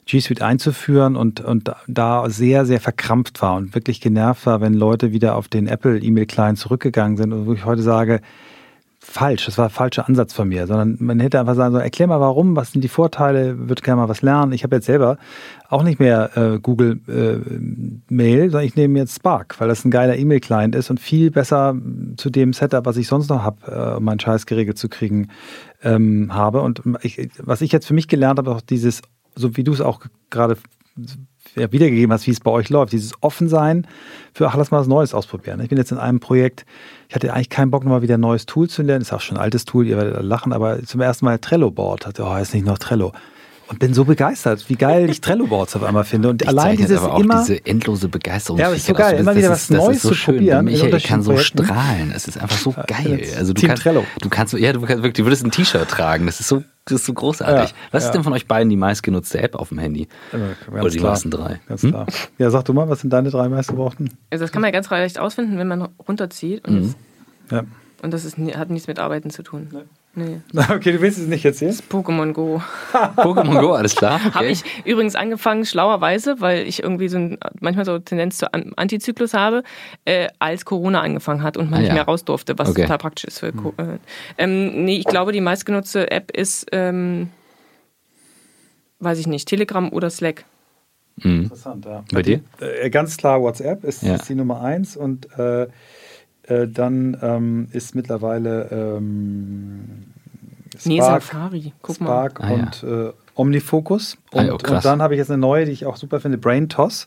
G Suite einzuführen und, und da sehr, sehr verkrampft war und wirklich genervt war, wenn Leute wieder auf den Apple E-Mail-Client zurückgegangen sind und wo ich heute sage, falsch, das war ein falscher Ansatz von mir, sondern man hätte einfach sagen sollen, erklär mal warum, was sind die Vorteile, würde gerne mal was lernen. Ich habe jetzt selber auch nicht mehr äh, Google äh, Mail, sondern ich nehme jetzt Spark, weil das ein geiler E-Mail-Client ist und viel besser zu dem Setup, was ich sonst noch habe, äh, um meinen Scheiß geregelt zu kriegen, ähm, habe. Und ich, was ich jetzt für mich gelernt habe, auch dieses, so wie du es auch gerade wiedergegeben hast, wie es bei euch läuft. Dieses Offensein für, ach, lass mal was Neues ausprobieren. Ich bin jetzt in einem Projekt, ich hatte eigentlich keinen Bock, nochmal wieder ein neues Tool zu lernen. Ist auch schon ein altes Tool, ihr werdet lachen, aber zum ersten Mal Trello-Board. Hatte, oh, ist nicht noch Trello. Und bin so begeistert, wie geil ich Trello-Boards auf einmal finde. Und ich allein dieses aber auch immer. Diese endlose Begeisterung. Ja, ist so geil. Immer wieder was Neues so zu schön. probieren. Michael kann so strahlen. Es ist einfach so geil. Also du Team kannst, Trello. Du kannst, ja, du kannst wirklich, du würdest ein T-Shirt tragen. Das ist so, das ist so großartig. Ja, was ist denn von euch beiden die meistgenutzte App auf dem Handy? Ja, Oder die klar. meisten drei? Ganz hm? klar. Ja, sag du mal, was sind deine drei meistgebrauchten? Also das kann man ja ganz leicht ausfinden, wenn man runterzieht. Und, mhm. das, ja. und das ist, hat nichts mit Arbeiten zu tun. Nee. Nee. Okay, du willst es nicht erzählen? Das ist Pokémon Go. Pokémon Go, alles klar. Okay. Habe ich übrigens angefangen, schlauerweise, weil ich irgendwie so ein, manchmal so Tendenz zu An- Antizyklus habe, äh, als Corona angefangen hat und man Ah, nicht ja. mehr raus durfte, was Okay. total praktisch ist für Co- äh, ähm, Nee, ich glaube, die meistgenutzte App ist, ähm, weiß ich nicht, Telegram oder Slack. Mhm. Interessant, ja. Bei dir? Äh, ganz klar, WhatsApp ist, Ja. ist die Nummer eins und äh, äh, dann ähm, ist mittlerweile ähm, Nee, Spark, Safari. Guck mal. Spark Ah, ja. und äh, Omnifocus. Ah, Und, ja, krass. und dann habe ich jetzt eine neue, die ich auch super finde, Brain Toss.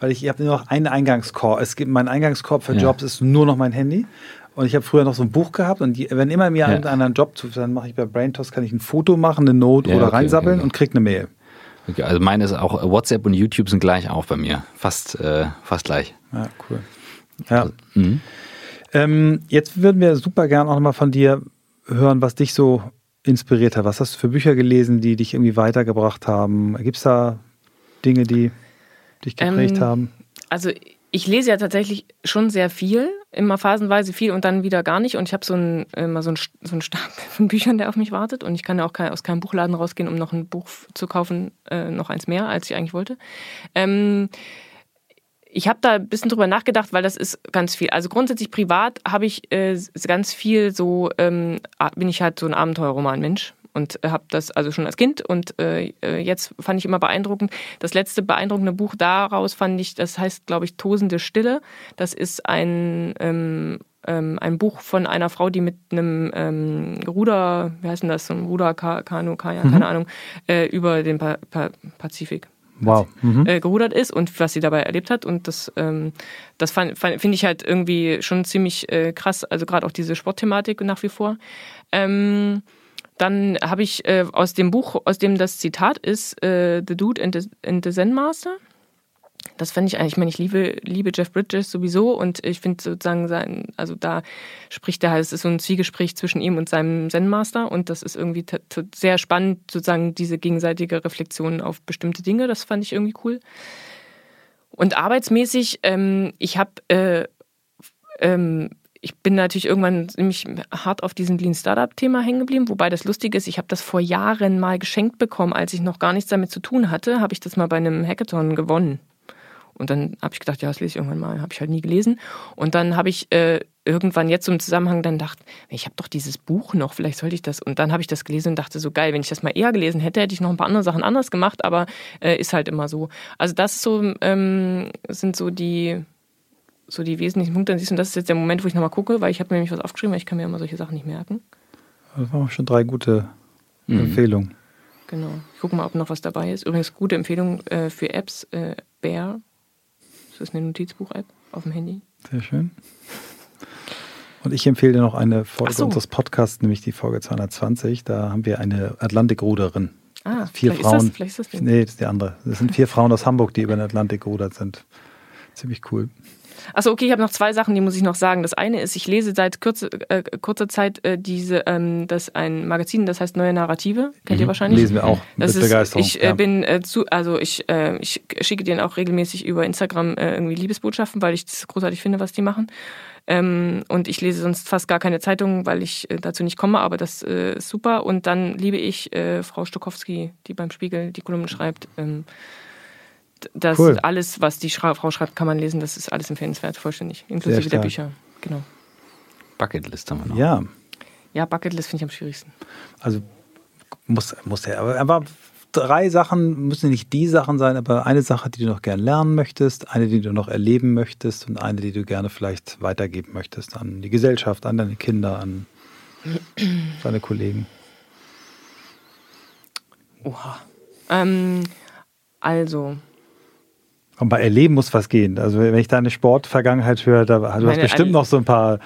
Weil ich, ich habe nur noch einen Eingangskorb. Es gibt mein Eingangskorb für Ja. Jobs ist nur noch mein Handy. Und ich habe früher noch so ein Buch gehabt und die, wenn immer mir Ja. irgendeiner Job zu, dann mache ich bei BrainToss, kann ich ein Foto machen, eine Note Ja, oder okay, reinsappeln okay. und krieg eine Mail. Okay, also meine ist auch, WhatsApp und YouTube sind gleich auch bei mir. Fast, äh, fast gleich. Ja, cool. Ja. Mhm. Ähm, jetzt würden wir super gern auch nochmal von dir hören, was dich so inspiriert hat. Was hast du für Bücher gelesen, die dich irgendwie weitergebracht haben? Gibt es da Dinge, die dich geprägt Ähm, haben? Also ich lese ja tatsächlich schon sehr viel, immer phasenweise viel und dann wieder gar nicht. Und ich habe so einen immer so einen, so einen Stapel von Büchern, der auf mich wartet. Und ich kann ja auch kein, aus keinem Buchladen rausgehen, um noch ein Buch zu kaufen, äh, noch eins mehr, als ich eigentlich wollte. Ähm, ich habe da ein bisschen drüber nachgedacht, weil das ist ganz viel. Also grundsätzlich privat habe ich äh, ganz viel so, ähm, bin ich halt so ein Abenteuerroman-Mensch und habe das also schon als Kind und äh, äh, jetzt fand ich immer beeindruckend. Das letzte beeindruckende Buch daraus fand ich, das heißt, glaube ich, Tosende Stille. Das ist ein ähm, ähm, ein Buch von einer Frau, die mit einem ähm, Ruder, wie heißt denn das, so ein Ruderkanu, Kajak, keine Ahnung, äh, über den pa pa Pazifik Wow. Mhm. äh, gerudert ist und was sie dabei erlebt hat. Und das, ähm, das finde ich halt irgendwie schon ziemlich äh, krass. Also gerade auch diese Sportthematik nach wie vor. Ähm, dann habe ich äh, aus dem Buch, aus dem das Zitat ist, äh, The Dude and the, and the Zen Master. Das fand ich eigentlich, ich meine, ich liebe, liebe Jeff Bridges sowieso und ich finde sozusagen sein, also da spricht er halt, es ist so ein Zwiegespräch zwischen ihm und seinem Zen-Master und das ist irgendwie sehr spannend, sozusagen diese gegenseitige Reflexion auf bestimmte Dinge, das fand ich irgendwie cool. Und arbeitsmäßig, ähm, ich habe, äh, ähm, ich bin natürlich irgendwann ziemlich hart auf diesem Lean Startup-Thema hängen geblieben, wobei das lustig ist, ich habe das vor Jahren mal geschenkt bekommen, als ich noch gar nichts damit zu tun hatte, habe ich das mal bei einem Hackathon gewonnen. Und dann habe ich gedacht, ja, das lese ich irgendwann mal. Habe ich halt nie gelesen. Und dann habe ich äh, irgendwann jetzt so im Zusammenhang dann gedacht, ich habe doch dieses Buch noch, vielleicht sollte ich das. Und dann habe ich das gelesen und dachte so, geil, wenn ich das mal eher gelesen hätte, hätte ich noch ein paar andere Sachen anders gemacht, aber äh, ist halt immer so. Also das so, ähm, sind so die, so die wesentlichen Punkte. Dann siehst du, und das ist jetzt der Moment, wo ich nochmal gucke, weil ich habe mir nämlich was aufgeschrieben, weil ich kann mir immer solche Sachen nicht merken. Das waren schon drei gute Mhm. Empfehlungen. Genau. Ich gucke mal, ob noch was dabei ist. Übrigens, gute Empfehlung äh, für Apps. Äh, Bear. Das ist eine Notizbuch-App auf dem Handy. Sehr schön. Und ich empfehle dir noch eine Folge so. unseres Podcasts, nämlich die Folge 220. Da haben wir eine Atlantikruderin. Ah, Vier vielleicht Frauen. Ist das, vielleicht ist das Ding. Nee, das ist die andere. Das sind vier Frauen aus Hamburg, die über den Atlantik gerudert sind. Ziemlich cool. Achso, okay, ich habe noch zwei Sachen, die muss ich noch sagen. Das eine ist, ich lese seit kürze, äh, kurzer Zeit äh, diese, ähm, das ein Magazin, das heißt Neue Narrative. Kennt ihr wahrscheinlich? Lesen wir auch Das mit ist, Begeisterung. ich äh, bin äh, zu, also ich, äh, ich schicke denen auch regelmäßig über Instagram äh, irgendwie Liebesbotschaften, weil ich das großartig finde, was die machen. Ähm, und ich lese sonst fast gar keine Zeitungen, weil ich dazu nicht komme, aber das ist super. Und dann liebe ich Frau Stokowski, die beim Spiegel die Kolumnen schreibt. Ähm, das Cool. alles, was die Schra Frau schreibt, kann man lesen. Das ist alles empfehlenswert, vollständig, inklusive der. Bücher. Genau. Bucketlist haben wir noch. ja, Ja, Bucketlist finde ich am schwierigsten. also muss, muss ja. Aber, aber drei Sachen müssen nicht die Sachen sein, aber eine Sache, die du noch gern lernen möchtest, eine, die du noch erleben möchtest und eine, die du gerne vielleicht weitergeben möchtest an die Gesellschaft, an deine Kinder, an deine Kollegen. Oha. Ähm, also, Und bei Erleben muss was gehen. Also wenn ich deine Sportvergangenheit höre, da, du hast bestimmt noch so ein paar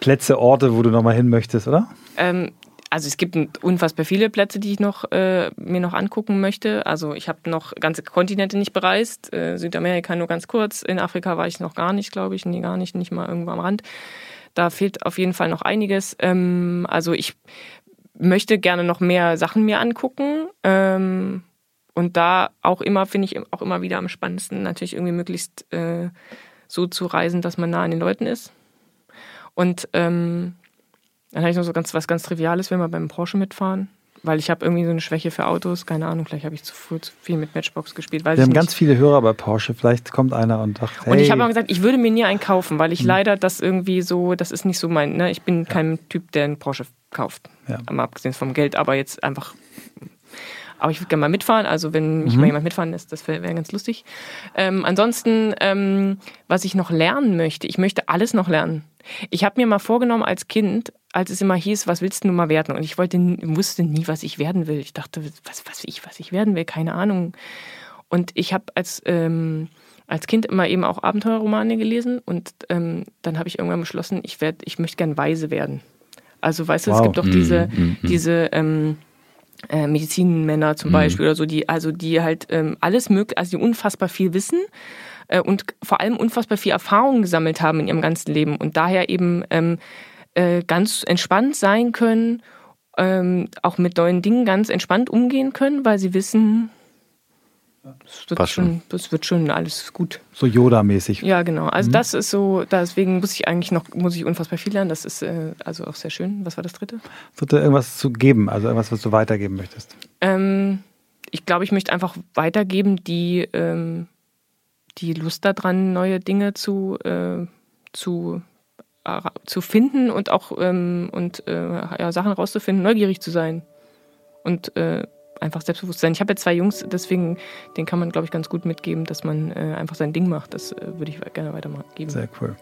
Plätze, Orte, wo du noch mal hin möchtest, oder? Ähm, also es gibt unfassbar viele Plätze, die ich noch äh, mir noch angucken möchte. Also ich habe noch ganze Kontinente nicht bereist. Äh, Südamerika nur ganz kurz. In Afrika war ich noch gar nicht, glaube ich. Nee, gar nicht, nicht mal irgendwo am Rand. Da fehlt auf jeden Fall noch einiges. Ähm, also ich möchte gerne noch mehr Sachen mir angucken. Ähm, und da auch immer, finde ich auch immer wieder am spannendsten, natürlich irgendwie möglichst äh, so zu reisen, dass man nah an den Leuten ist. Und ähm, Dann habe ich noch so ganz was ganz Triviales, wenn wir beim Porsche mitfahren weil ich habe irgendwie so eine Schwäche für Autos. Keine Ahnung, vielleicht habe ich zu früh zu viel mit Matchbox gespielt. Wir haben nicht. ganz viele Hörer bei Porsche. Vielleicht kommt einer und sagt, hey. Und ich habe auch gesagt, ich würde mir nie einen kaufen, weil ich hm. leider das irgendwie so, das ist nicht so mein, ne? ich bin ja. kein Typ, der einen Porsche kauft. Ja. Mal abgesehen vom Geld, aber jetzt einfach aber ich würde gerne mal mitfahren. Also wenn mich mhm. mal jemand mitfahren lässt, das wäre wär ganz lustig. Ähm, ansonsten, ähm, was ich noch lernen möchte, ich möchte alles noch lernen. Ich habe mir mal vorgenommen als Kind, als es immer hieß, was willst du mal werden? Und ich wollte, wusste nie, was ich werden will. Ich dachte, was, was ich, was ich werden will, keine Ahnung. Und ich habe als ähm, als Kind immer eben auch Abenteuerromane gelesen und ähm, dann habe ich irgendwann beschlossen, ich werde, ich möchte gern weise werden. Also weißt du, wow. es gibt doch diese, mm. diese ähm, äh, Medizinmänner zum mhm. Beispiel oder so, die, also die halt ähm, alles mögliche, also die unfassbar viel wissen äh, und vor allem unfassbar viel Erfahrung gesammelt haben in ihrem ganzen Leben und daher eben ähm, äh, ganz entspannt sein können, ähm, auch mit neuen Dingen ganz entspannt umgehen können, weil sie wissen, das wird, schon, das wird schon alles gut. So Yoda-mäßig. Ja, genau. Also mhm. das ist so, deswegen muss ich eigentlich noch, muss ich unfassbar viel lernen. Das ist äh, also auch sehr schön. Was war das dritte? Dritte, irgendwas zu geben, also irgendwas, was du weitergeben möchtest. Ähm, ich glaube, ich möchte einfach weitergeben, die, ähm, die Lust daran, neue Dinge zu, äh, zu, äh, zu finden und auch ähm, und, äh, ja, Sachen rauszufinden, neugierig zu sein. Und äh, einfach Selbstbewusstsein. Ich habe ja zwei Jungs, deswegen, den kann man, glaube ich, ganz gut mitgeben, dass man äh, einfach sein Ding macht. Das äh, würde ich gerne weitergeben. Sehr cool.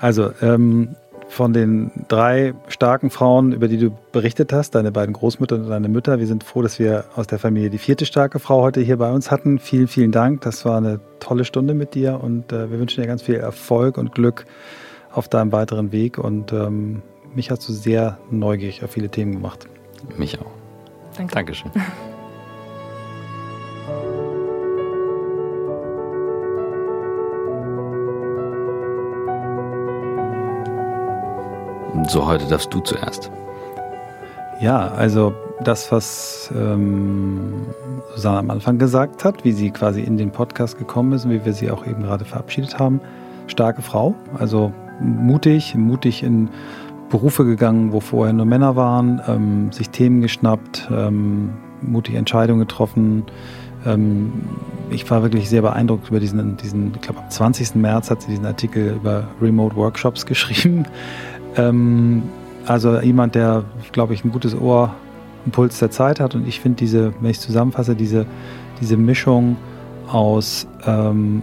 Also, ähm, von den drei starken Frauen, über die du berichtet hast, deine beiden Großmütter und deine Mütter, wir sind froh, dass wir aus der Familie die vierte starke Frau heute hier bei uns hatten. Vielen, vielen Dank. Das war eine tolle Stunde mit dir und äh, wir wünschen dir ganz viel Erfolg und Glück auf deinem weiteren Weg. Und ähm, mich hast du sehr neugierig auf viele Themen gemacht. Mich auch. Danke. Dankeschön. So, heute darfst du zuerst. Ja, also das, was ähm, Susanne am Anfang gesagt hat, wie sie quasi in den Podcast gekommen ist und wie wir sie auch eben gerade verabschiedet haben. Starke Frau, also mutig, mutig in Berufe gegangen, wo vorher nur Männer waren, ähm, sich Themen geschnappt, ähm, mutige Entscheidungen getroffen. Ähm, ich war wirklich sehr beeindruckt über diesen, diesen ich glaube am 20. März hat sie diesen Artikel über Remote Workshops geschrieben. Ähm, also jemand, der, glaube ich, ein gutes Ohr, einen Puls der Zeit hat. Und ich finde diese, wenn ich zusammenfasse, diese, diese Mischung aus ähm,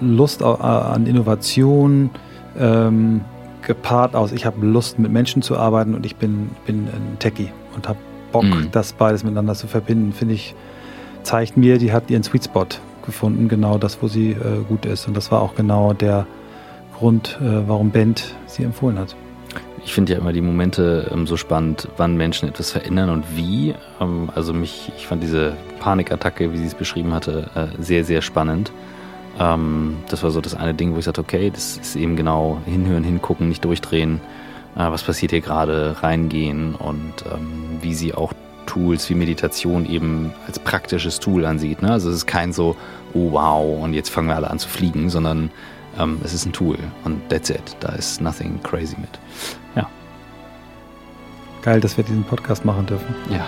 Lust an Innovation, ähm, gepaart aus, ich habe Lust mit Menschen zu arbeiten und ich bin, bin ein Techie und habe Bock, mhm. das beides miteinander zu verbinden, finde ich, zeigt mir, die hat ihren Sweet Spot gefunden, genau das, wo sie äh, gut ist. Und das war auch genau der Grund, äh, warum Bent sie empfohlen hat. Ich finde ja immer die Momente ähm, so spannend, wann Menschen etwas verändern und wie. Ähm, also mich, ich fand diese Panikattacke, wie sie es beschrieben hatte, äh, sehr, sehr spannend. Ähm, das war so das eine Ding, wo ich sagte, okay, das ist eben genau hinhören, hingucken, nicht durchdrehen. Äh, was passiert hier gerade, reingehen und ähm, wie sie auch Tools wie Meditation eben als praktisches Tool ansieht. Ne? Also es ist kein so, oh wow, und jetzt fangen wir alle an zu fliegen, sondern ähm, es ist ein Tool und that's it. Da ist nothing crazy mit. Ja. Geil, dass wir diesen Podcast machen dürfen. Ja.